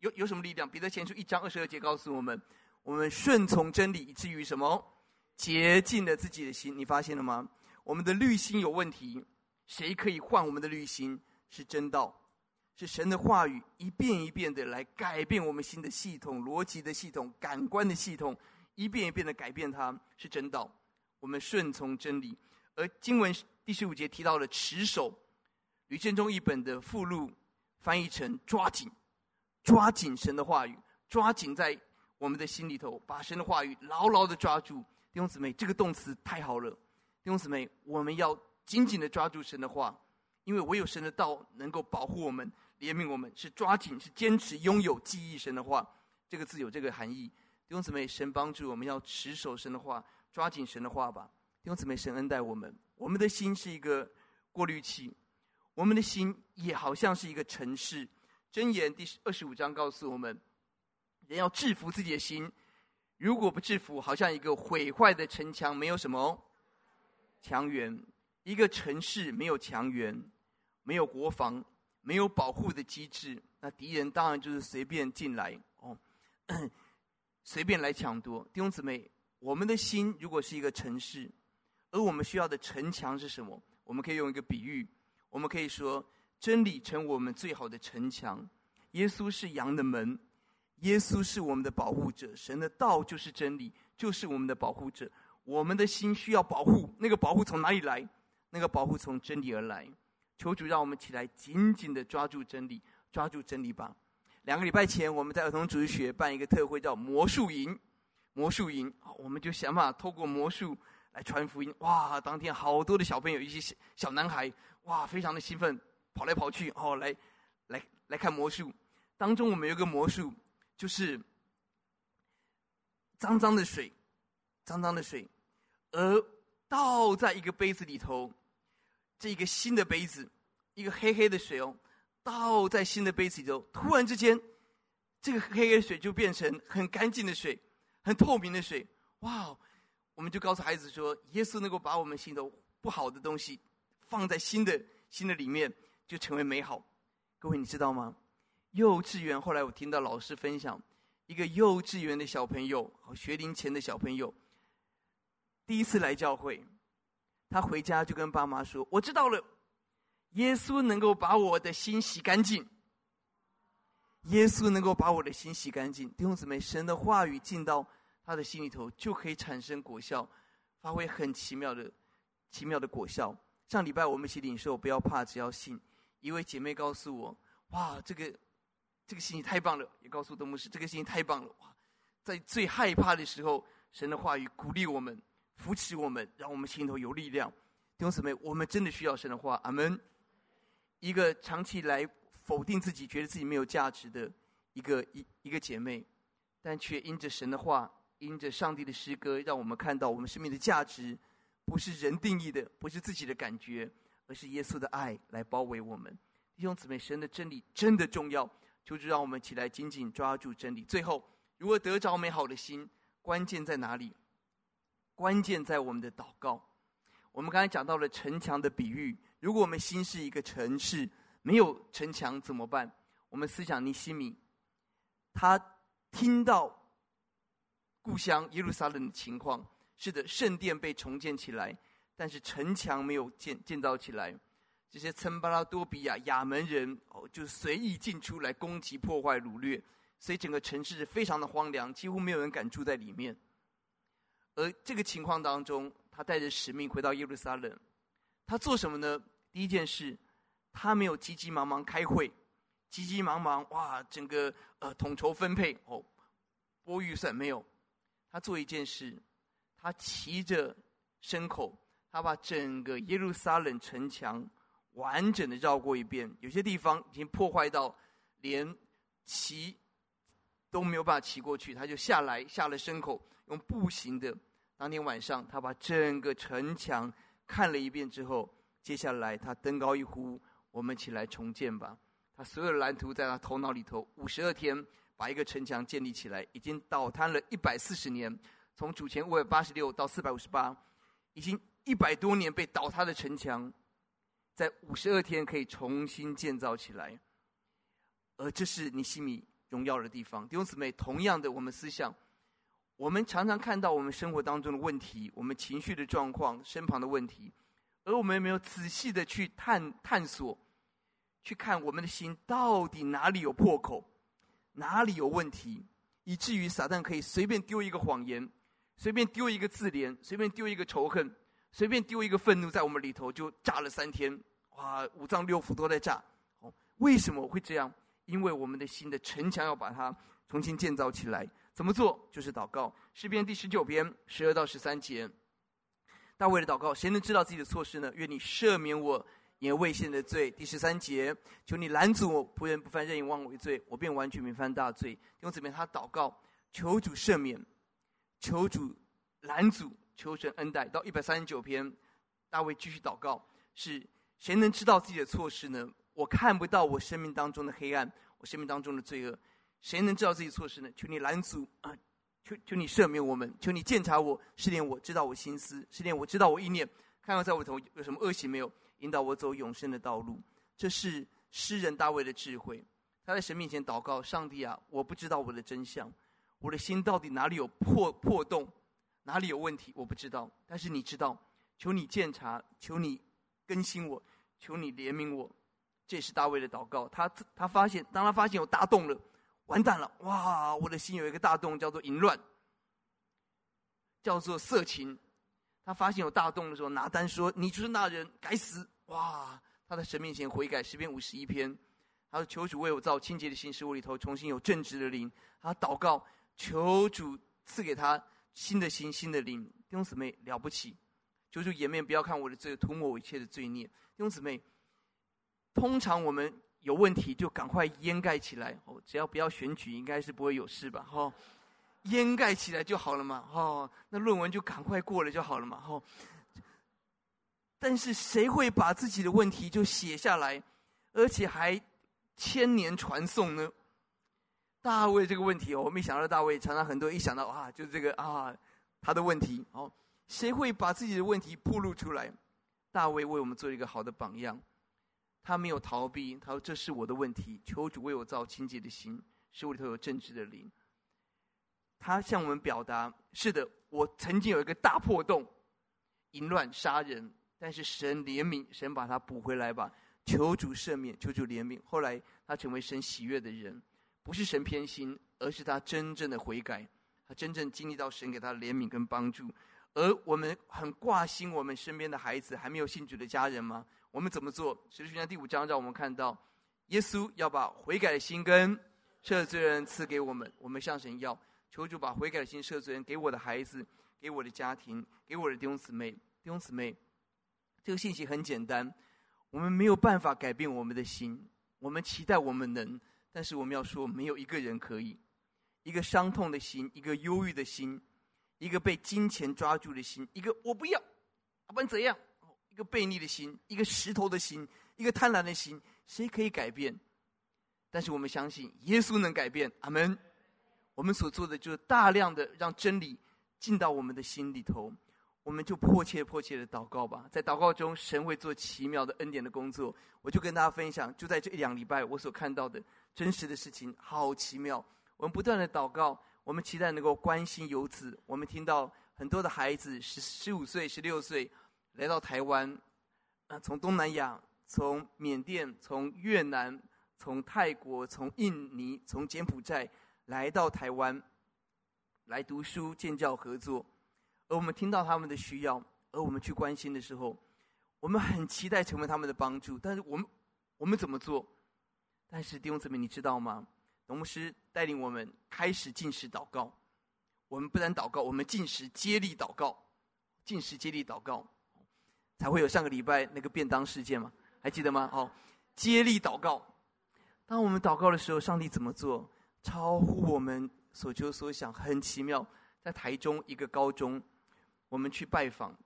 有有什么力量？彼得前书一章二十二节告诉我们：我们顺从真理，以至于什么？洁净了自己的心。你发现了吗？我们的滤心有问题，谁可以换我们的滤心？是真道，是神的话语，一遍一遍的来改变我们心的系统、逻辑的系统、感官的系统，一遍一遍的改变它。是真道，我们顺从真理。而经文第十五节提到了持守，吕振中一本的附录翻译成抓紧。抓紧神的话语，抓紧在我们的心里头，把神的话语牢牢的抓住。弟兄姊妹，这个动词太好了。弟兄姊妹，我们要紧紧的抓住神的话，因为唯有神的道能够保护我们、怜悯我们。是抓紧，是坚持、拥有、记忆神的话。这个字有这个含义。弟兄姊妹，神帮助我们要持守神的话，抓紧神的话吧。弟兄姊妹，神恩待我们。我们的心是一个过滤器，我们的心也好像是一个城市。箴言第二十五章告诉我们，人要制服自己的心，如果不制服，好像一个毁坏的城墙，没有什么墙垣。一个城市没有墙垣，没有国防，没有保护的机制，那敌人当然就是随便进来哦，随便来抢夺。弟兄姊妹，我们的心如果是一个城市，而我们需要的城墙是什么？我们可以用一个比喻，我们可以说。真理成我们最好的城墙，耶稣是羊的门，耶稣是我们的保护者，神的道就是真理，就是我们的保护者。我们的心需要保护，那个保护从哪里来？那个保护从真理而来。求主让我们起来，紧紧的抓住真理，抓住真理吧。两个礼拜前，我们在儿童主日学办一个特会，叫魔术营。魔术营，我们就想办法透过魔术来传福音。哇，当天好多的小朋友，一些小小男孩，哇，非常的兴奋。跑来跑去，哦，来，来，来看魔术。当中我们有个魔术，就是脏脏的水，脏脏的水，而倒在一个杯子里头，这一个新的杯子，一个黑黑的水哦，倒在新的杯子里头，突然之间，这个黑黑的水就变成很干净的水，很透明的水。哇！我们就告诉孩子说，耶稣能够把我们心头不好的东西放在新的新的里面。就成为美好，各位你知道吗？幼稚园后来我听到老师分享，一个幼稚园的小朋友和，学龄前的小朋友，第一次来教会，他回家就跟爸妈说：“我知道了，耶稣能够把我的心洗干净，耶稣能够把我的心洗干净。”弟兄姊妹，神的话语进到他的心里头，就可以产生果效，发挥很奇妙的、奇妙的果效。上礼拜我们一起领受，不要怕，只要信。一位姐妹告诉我：“哇，这个这个信息太棒了！”也告诉东牧师：“这个信息太棒了！”哇，在最害怕的时候，神的话语鼓励我们、扶持我们，让我们心头有力量。弟兄姊妹，我们真的需要神的话。阿门。一个长期来否定自己、觉得自己没有价值的一个一一个姐妹，但却因着神的话因着上帝的诗歌，让我们看到我们生命的价值，不是人定义的，不是自己的感觉，而是耶稣的爱来包围我们。弟兄姊妹，神的真理真的重要，求主让我们起来紧紧抓住真理。最后，如何得着美好的心？关键在哪里？关键在我们的祷告。我们刚才讲到了城墙的比喻，如果我们心是一个城市，没有城墙怎么办？我们思想尼西米，他听到。故乡耶路撒冷的情况，是的，圣殿被重建起来，但是城墙没有建建造起来。这些参巴拉多比亚亚门人哦，就随意进出来攻击、破坏、掳掠，所以整个城市非常的荒凉，几乎没有人敢住在里面。而这个情况当中，他带着使命回到耶路撒冷，他做什么呢？第一件事，他没有急急忙忙开会，急急忙忙哇，整个呃统筹分配哦，拨预算没有。他做一件事，他骑着牲口，他把整个耶路撒冷城墙完整的绕过一遍。有些地方已经破坏到连骑都没有办法骑过去，他就下来下了牲口，用步行的。当天晚上，他把整个城墙看了一遍之后，接下来他登高一呼：“我们起来重建吧！”他所有的蓝图在他头脑里头，五十二天。把一个城墙建立起来，已经倒塌了一百四十年，从主前五百八十六到四百五十八，已经一百多年被倒塌的城墙，在五十二天可以重新建造起来，而这是尼希米荣耀的地方。弟兄姊妹，同样的，我们思想，我们常常看到我们生活当中的问题，我们情绪的状况，身旁的问题，而我们有没有仔细的去探探索，去看我们的心到底哪里有破口？哪里有问题，以至于撒旦可以随便丢一个谎言，随便丢一个字联，随便丢一个仇恨，随便丢一个愤怒，在我们里头就炸了三天，哇，五脏六腑都在炸。哦，为什么会这样？因为我们的心的城墙要把它重新建造起来。怎么做？就是祷告。诗篇第十九篇十二到十三节，大卫的祷告：谁能知道自己的错事呢？愿你赦免我。也未献的罪，第十三节，求你拦阻我仆人不犯任意妄为罪，我便完全免犯大罪。用这边他祷告，求主赦免，求主拦阻，求神恩待。到一百三十九篇，大卫继续祷告：是谁能知道自己的错事呢？我看不到我生命当中的黑暗，我生命当中的罪恶，谁能知道自己错事呢？求你拦阻啊！求求你赦免我们，求你鉴察我，试炼我知道我心思，试炼我知道我意念，看看在我头有什么恶行没有。引导我走永生的道路，这是诗人大卫的智慧。他在神面前祷告：“上帝啊，我不知道我的真相，我的心到底哪里有破破洞，哪里有问题，我不知道。但是你知道，求你鉴察，求你更新我，求你怜悯我。”这是大卫的祷告。他他发现，当他发现有大洞了，完蛋了！哇，我的心有一个大洞，叫做淫乱，叫做色情。他发现有大洞的时候，拿单说：“你就是那人，该死！”哇！他在神面前悔改，诗篇五十一篇，他说：“求主为我造清洁的心，使我里头重新有正直的灵。”他祷告，求主赐给他新的心、新的灵。弟兄姊妹了不起！求主掩面不要看我的罪，涂抹我一切的罪孽。弟兄姊妹，通常我们有问题就赶快掩盖起来哦，只要不要选举，应该是不会有事吧？哈。掩盖起来就好了嘛，哦，那论文就赶快过了就好了嘛，哦。但是谁会把自己的问题就写下来，而且还千年传颂呢？大卫这个问题哦，我没想到大卫常常很多人一想到啊，就是这个啊，他的问题哦，谁会把自己的问题暴露出来？大卫为我们做一个好的榜样，他没有逃避，他说这是我的问题，求主为我造清洁的心，使我里头有正直的灵。他向我们表达：是的，我曾经有一个大破洞，淫乱杀人，但是神怜悯，神把他补回来吧。求主赦免，求主怜悯。后来他成为神喜悦的人，不是神偏心，而是他真正的悔改，他真正经历到神给他的怜悯跟帮助。而我们很挂心我们身边的孩子还没有信主的家人吗？我们怎么做？使徒行传第五章让我们看到，耶稣要把悔改的心跟赦罪人赐给我们，我们向神要。求主把悔改的心赦罪人给我的孩子，给我的家庭，给我的弟兄姊妹。弟兄姊妹，这个信息很简单。我们没有办法改变我们的心，我们期待我们能，但是我们要说，没有一个人可以。一个伤痛的心，一个忧郁的心，一个被金钱抓住的心，一个我不要，不管怎样，一个悖逆的心，一个石头的心，一个贪婪的心，谁可以改变？但是我们相信耶稣能改变。阿门。我们所做的就是大量的让真理进到我们的心里头，我们就迫切迫切的祷告吧。在祷告中，神会做奇妙的恩典的工作。我就跟大家分享，就在这一两礼拜，我所看到的真实的事情，好奇妙。我们不断的祷告，我们期待能够关心游子。我们听到很多的孩子十十五岁、十六岁来到台湾，啊，从东南亚、从缅甸、从越南、从泰国、从印尼、从柬埔寨。来到台湾，来读书、建教、合作，而我们听到他们的需要，而我们去关心的时候，我们很期待成为他们的帮助。但是我们，我们怎么做？但是弟兄姊妹，你知道吗？农牧师带领我们开始进食祷告。我们不但祷告，我们进食接力祷告，进食接力祷告，才会有上个礼拜那个便当事件嘛？还记得吗？好，接力祷告。当我们祷告的时候，上帝怎么做？超乎我们所求所想，很奇妙。在台中一个高中，我们去拜访，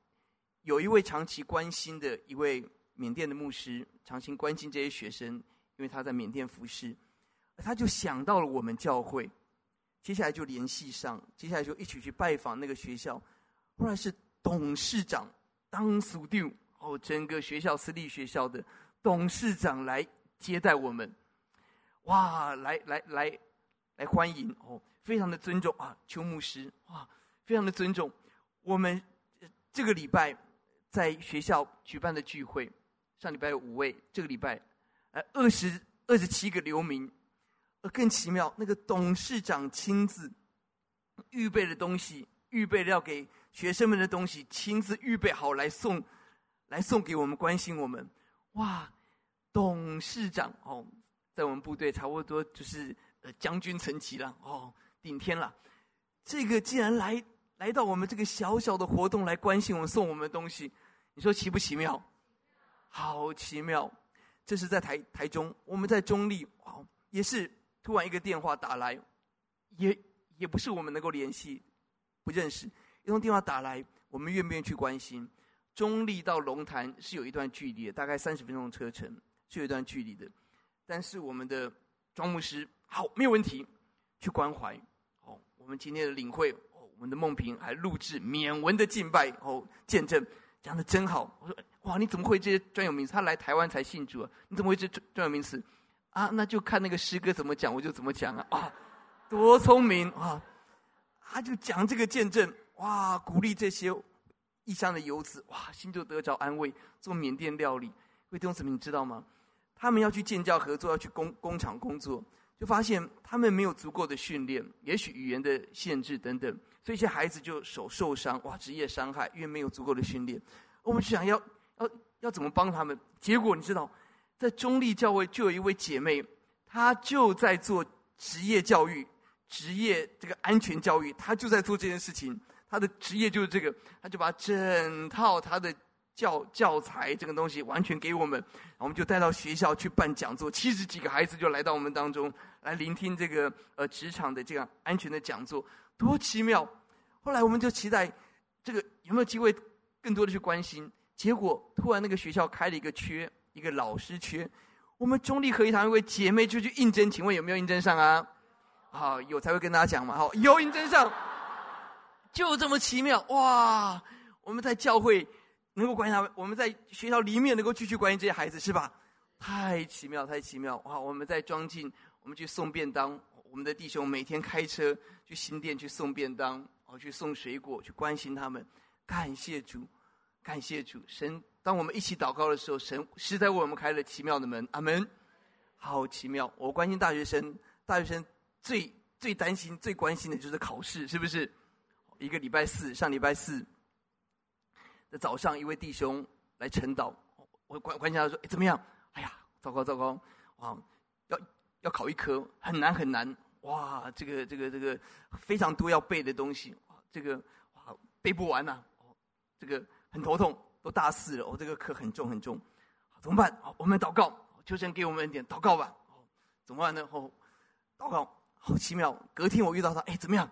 有一位长期关心的一位缅甸的牧师，长期关心这些学生，因为他在缅甸服侍，他就想到了我们教会，接下来就联系上，接下来就一起去拜访那个学校。后来是董事长当属定哦，整个学校私立学校的董事长来接待我们，哇，来来来。来欢迎哦，非常的尊重啊，邱牧师哇，非常的尊重。我们这个礼拜在学校举办的聚会，上礼拜有五位，这个礼拜呃二十二十七个留名。而更奇妙，那个董事长亲自预备的东西，预备要给学生们的东西，亲自预备好来送，来送给我们，关心我们。哇，董事长哦，在我们部队差不多就是。呃，将军层级了哦，顶天了。这个既然来来到我们这个小小的活动来关心我们，送我们的东西，你说奇不奇妙？好奇妙！这是在台台中，我们在中立哦，也是突然一个电话打来，也也不是我们能够联系，不认识，一通电话打来，我们愿不愿意去关心？中立到龙潭是有一段距离的，大概三十分钟车程，是有一段距离的，但是我们的庄牧师。好，没有问题，去关怀。哦，我们今天的领会，我们的梦萍还录制缅文的敬拜，哦，见证讲的真好。我说，哇，你怎么会这些专有名词？他来台湾才信主啊，你怎么会这专专有名词？啊，那就看那个诗歌怎么讲，我就怎么讲啊。啊，多聪明啊！他就讲这个见证，哇，鼓励这些异乡的游子，哇，心就得着安慰。做缅甸料理，各位弟兄姊妹，你知道吗？他们要去建教合作，要去工工厂工作。就发现他们没有足够的训练，也许语言的限制等等，所以一些孩子就手受伤，哇，职业伤害，因为没有足够的训练。我们就想要要要怎么帮他们？结果你知道，在中立教会就有一位姐妹，她就在做职业教育、职业这个安全教育，她就在做这件事情。她的职业就是这个，她就把整套她的。教教材这个东西完全给我们，我们就带到学校去办讲座，七十几个孩子就来到我们当中来聆听这个呃职场的这样安全的讲座，多奇妙！后来我们就期待这个有没有机会更多的去关心，结果突然那个学校开了一个缺，一个老师缺，我们中立合一堂一位姐妹就去应征，请问有没有应征上啊？好，有才会跟大家讲嘛，好，有应征上，就这么奇妙哇！我们在教会。能够关心他们，我们在学校里面能够继续关心这些孩子，是吧？太奇妙，太奇妙！哇，我们在装进，我们去送便当，我们的弟兄每天开车去新店去送便当，哦，去送水果，去关心他们。感谢主，感谢主，神！当我们一起祷告的时候，神实在为我们开了奇妙的门。阿门！好奇妙！我关心大学生，大学生最最担心、最关心的就是考试，是不是？一个礼拜四，上礼拜四。早上，一位弟兄来晨祷，我关关心他说：“，怎么样？哎呀，糟糕糟糕！哇，要要考一科，很难很难！哇，这个这个这个非常多要背的东西，哇，这个哇背不完呐、啊！这个很头痛，都大四了，哦，这个课很重很重，怎么办？好，我们祷告，求神给我们一点祷告吧。哦怎么办呢？哦，祷告，好奇妙！隔天我遇到他，哎，怎么样？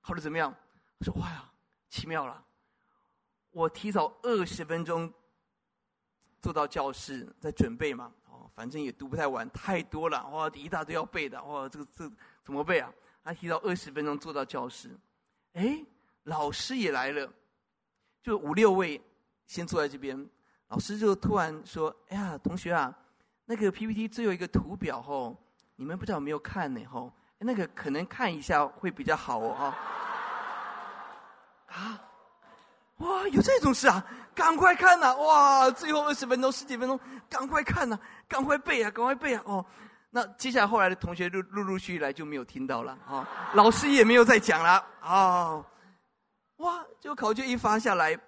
考得怎么样？我说：“哇呀，奇妙了！我提早二十分钟坐到教室，在准备嘛。哦，反正也读不太完，太多了哇，一大堆要背的哇，这个这怎么背啊？他提早二十分钟坐到教室，哎，老师也来了，就五六位先坐在这边。老师就突然说：‘哎呀，同学啊，那个 PPT 最后一个图表吼，你们不知道有没有看呢？吼，那个可能看一下会比较好哦。’啊，哇，有这种事啊！赶快看呐！哇，最后二十分钟、十几分钟，赶快看呐！赶快背啊！赶快背啊！哦，那接下来后来的同学陆陆陆续续来就没有听到了啊，老师也没有再讲了啊。哇，就考卷一发下来，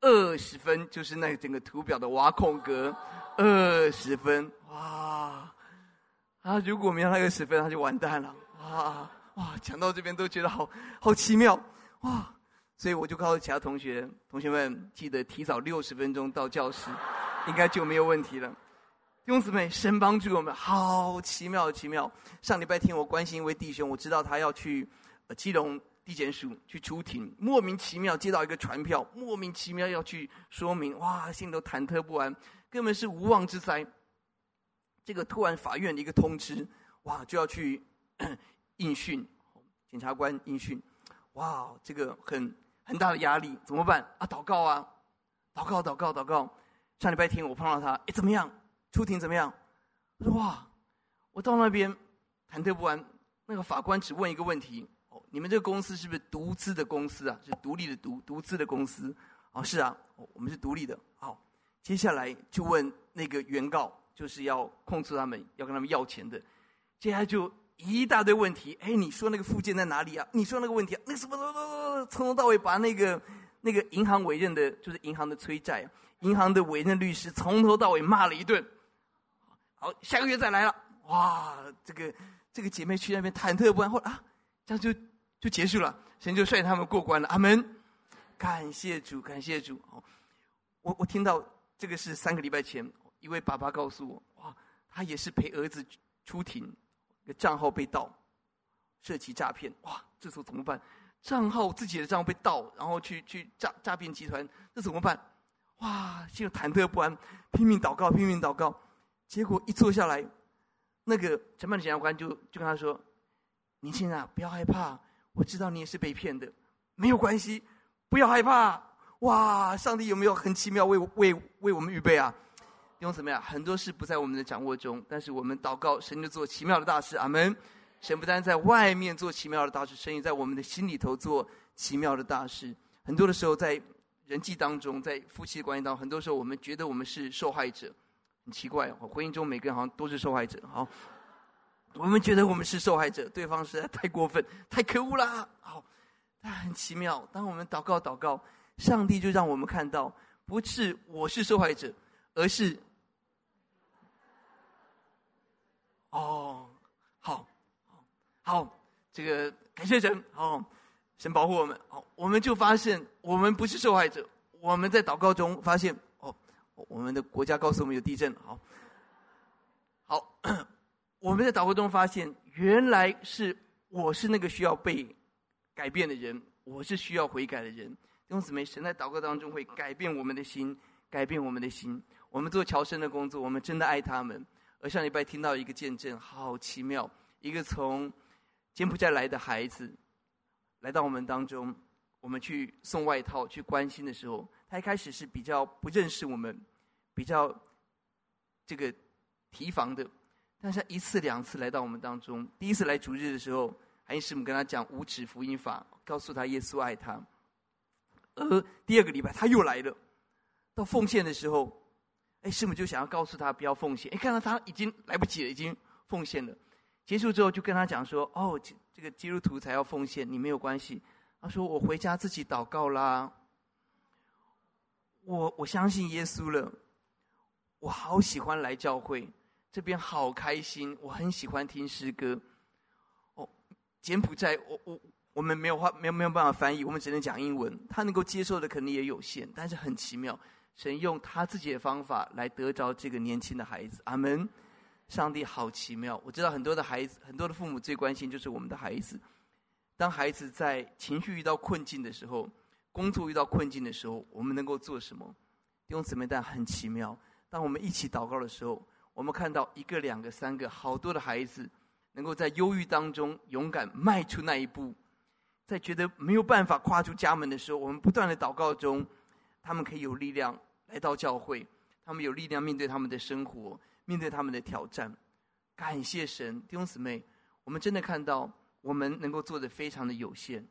二十分就是那整个图表的挖空格，二十分哇！啊，如果没有那个十分，他就完蛋了哇哇！讲到这边都觉得好好奇妙哇！所以我就告诉其他同学，同学们记得提早六十分钟到教室，应该就没有问题了。弟兄姊妹，神帮助我们，好奇妙，奇妙。上礼拜天我关心一位弟兄，我知道他要去基隆地检署去出庭，莫名其妙接到一个传票，莫名其妙要去说明，哇，心里都忐忑不安，根本是无妄之灾。这个突然法院的一个通知，哇，就要去应讯，检察官应讯，哇，这个很。很大的压力怎么办啊？祷告啊，祷告，祷告，祷告。上礼拜天我碰到他，哎，怎么样？出庭怎么样？我说哇，我到那边忐忑不安。那个法官只问一个问题：哦，你们这个公司是不是独资的公司啊？是独立的独独资的公司？哦，是啊，我们是独立的。好，接下来就问那个原告，就是要控诉他们，要跟他们要钱的。接下来就。一大堆问题，哎，你说那个附件在哪里啊？你说那个问题啊，那什么，从头到尾把那个那个银行委任的，就是银行的催债，银行的委任律师从头到尾骂了一顿。好，下个月再来了，哇，这个这个姐妹去那边忐忑不安，后来啊，这样就就结束了，神就率他们过关了。阿门，感谢主，感谢主。哦我我听到这个是三个礼拜前一位爸爸告诉我，哇，他也是陪儿子出庭。账号被盗，涉及诈骗，哇！这时候怎么办？账号自己的账号被盗，然后去去诈诈骗集团，这怎么办？哇！心里忐忑不安，拼命祷告，拼命祷告。结果一坐下来，那个承办的检察官就就跟他说：“年轻人啊，不要害怕，我知道你也是被骗的，没有关系，不要害怕。”哇！上帝有没有很奇妙为为为我们预备啊？用怎么样？很多事不在我们的掌握中，但是我们祷告，神就做奇妙的大事。阿门。神不但在外面做奇妙的大事，神也在我们的心里头做奇妙的大事。很多的时候，在人际当中，在夫妻关系当中，很多时候我们觉得我们是受害者，很奇怪哦。婚姻中每个人好像都是受害者。好，我们觉得我们是受害者，对方实在太过分、太可恶啦。好，但很奇妙。当我们祷告祷告，上帝就让我们看到，不是我是受害者，而是。哦，好，好，好，这个感谢神，哦，神保护我们，好，我们就发现我们不是受害者。我们在祷告中发现，哦，我们的国家告诉我们有地震，好，好，我们在祷告中发现，原来是我是那个需要被改变的人，我是需要悔改的人。弟兄姊妹，神在祷告当中会改变我们的心，改变我们的心。我们做侨生的工作，我们真的爱他们。而上礼拜听到一个见证，好奇妙！一个从柬埔寨来的孩子来到我们当中，我们去送外套、去关心的时候，他一开始是比较不认识我们，比较这个提防的。但是他一次两次来到我们当中，第一次来主日的时候，韩义师母跟他讲五指福音法，告诉他耶稣爱他。而第二个礼拜他又来了，到奉献的时候。哎，师母就想要告诉他不要奉献。哎，看到他已经来不及了，已经奉献了。结束之后就跟他讲说：“哦，这个基督徒才要奉献，你没有关系。”他说：“我回家自己祷告啦。我我相信耶稣了。我好喜欢来教会，这边好开心，我很喜欢听诗歌。哦，柬埔寨，我我我们没有话，没有没有办法翻译，我们只能讲英文。他能够接受的肯定也有限，但是很奇妙。”神用他自己的方法来得着这个年轻的孩子，阿门。上帝好奇妙，我知道很多的孩子，很多的父母最关心就是我们的孩子，当孩子在情绪遇到困境的时候，工作遇到困境的时候，我们能够做什么？弟兄姊妹，但很奇妙。当我们一起祷告的时候，我们看到一个、两个、三个，好多的孩子能够在忧郁当中勇敢迈出那一步，在觉得没有办法跨出家门的时候，我们不断的祷告中，他们可以有力量来到教会，他们有力量面对他们的生活，面对他们的挑战。感谢神，弟兄姊妹，我们真的看到我们能够做的非常的有限，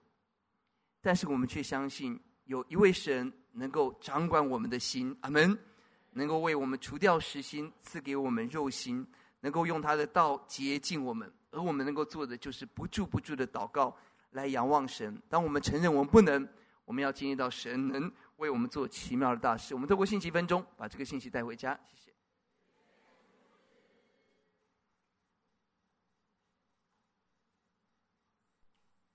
但是我们却相信有一位神能够掌管我们的心，阿门。能够为我们除掉实心，赐给我们肉心，能够用他的道洁净我们，而我们能够做的就是不住不住的祷告，来仰望神。当我们承认我们不能，我们要经历到神能为我们做奇妙的大事。我们透过信息分钟，把这个信息带回家。谢谢。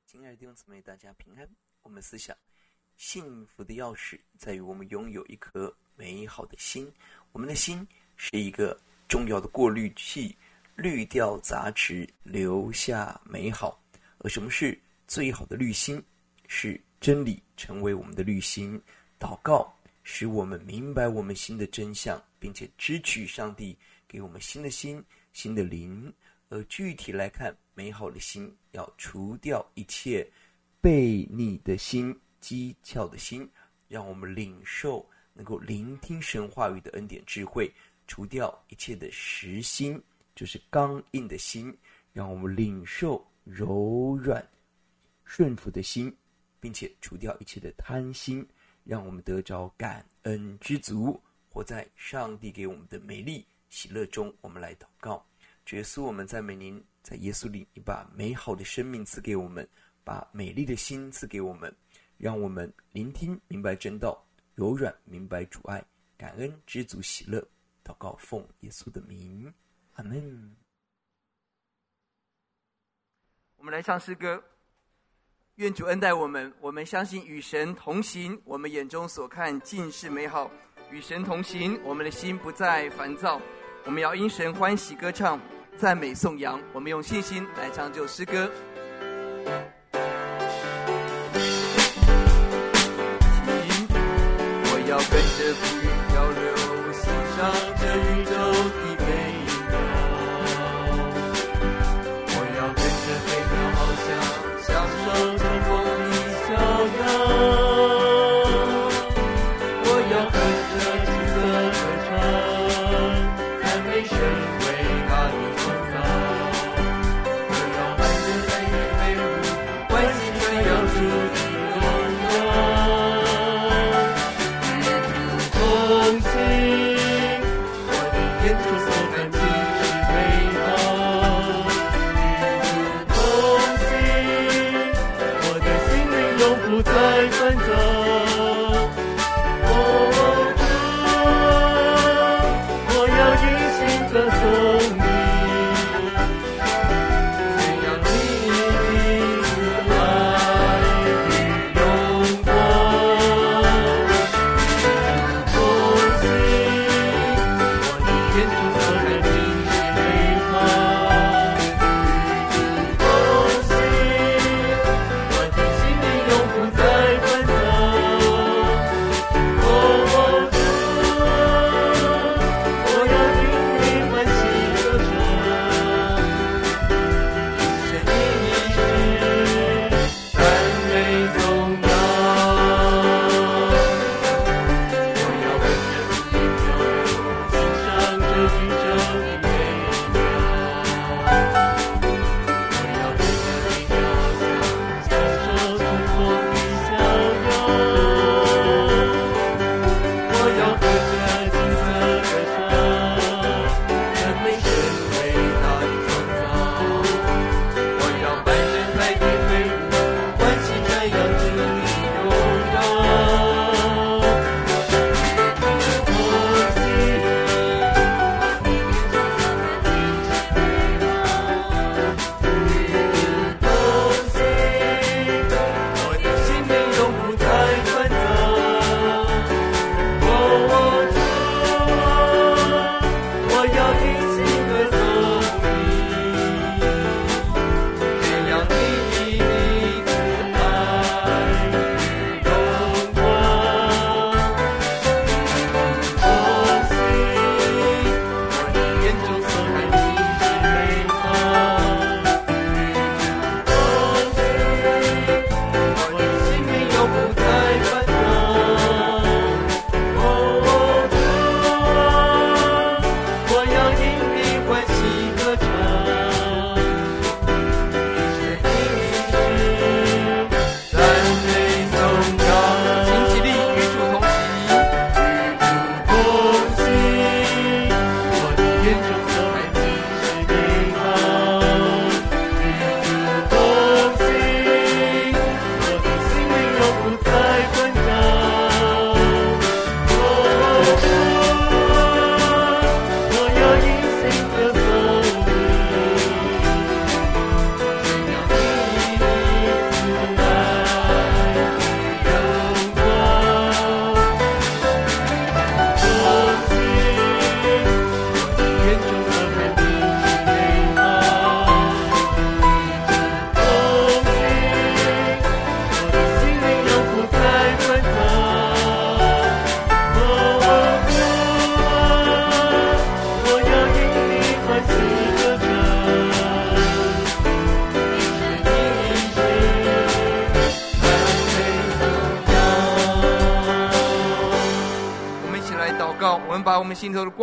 亲爱的弟兄姊妹，大家平安。我们思想幸福的钥匙在于我们拥有一颗。美好的心，我们的心是一个重要的过滤器，滤掉杂质，留下美好。而什么是最好的滤芯？是真理成为我们的滤芯。祷告使我们明白我们心的真相，并且支取上帝给我们新的心、新的灵。而具体来看，美好的心要除掉一切悖逆的心、讥诮的心，让我们领受。能够聆听神话语的恩典智慧，除掉一切的实心，就是刚硬的心，让我们领受柔软顺服的心，并且除掉一切的贪心，让我们得着感恩知足，活在上帝给我们的美丽喜乐中。我们来祷告，耶稣，我们赞美您，在耶稣里，你把美好的生命赐给我们，把美丽的心赐给我们，让我们聆听明白真道。柔软明白主爱，感恩知足喜乐，祷告奉耶稣的名，阿门。我们来唱诗歌，愿主恩待我们。我们相信与神同行，我们眼中所看尽是美好。与神同行，我们的心不再烦躁。我们要因神欢喜歌唱，赞美颂扬。我们用信心来唱这首诗歌。我要跟着浮云漂流，欣赏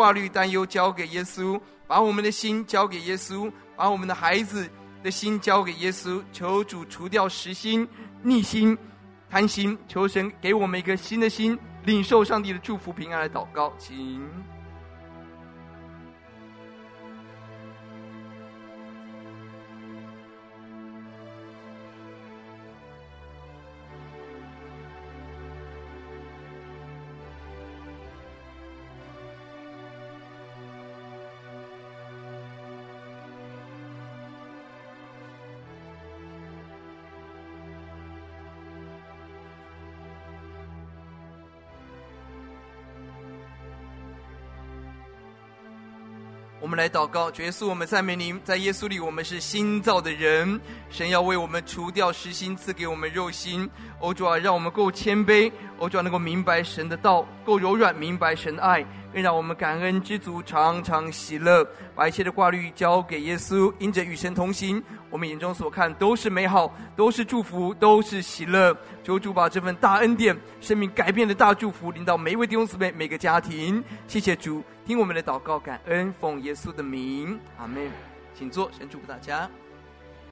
挂虑、担忧交给耶稣，把我们的心交给耶稣，把我们的孩子的心交给耶稣。求主除掉实心、逆心、贪心，求神给我们一个新的心，领受上帝的祝福、平安的祷告，请。来祷告，耶稣，我们赞美您，在耶稣里，我们是新造的人。神要为我们除掉实心，赐给我们肉心。欧主啊，让我们够谦卑，欧主啊，能够明白神的道，够柔软，明白神的爱，更让我们感恩知足，常常喜乐，把一切的挂虑交给耶稣，因着与神同行，我们眼中所看都是美好，都是祝福，都是喜乐。求主把这份大恩典、生命改变的大祝福领到每一位弟兄姊妹、每个家庭。谢谢主。听我们的祷告，感恩奉耶稣的名，阿门。请坐，神祝福大家。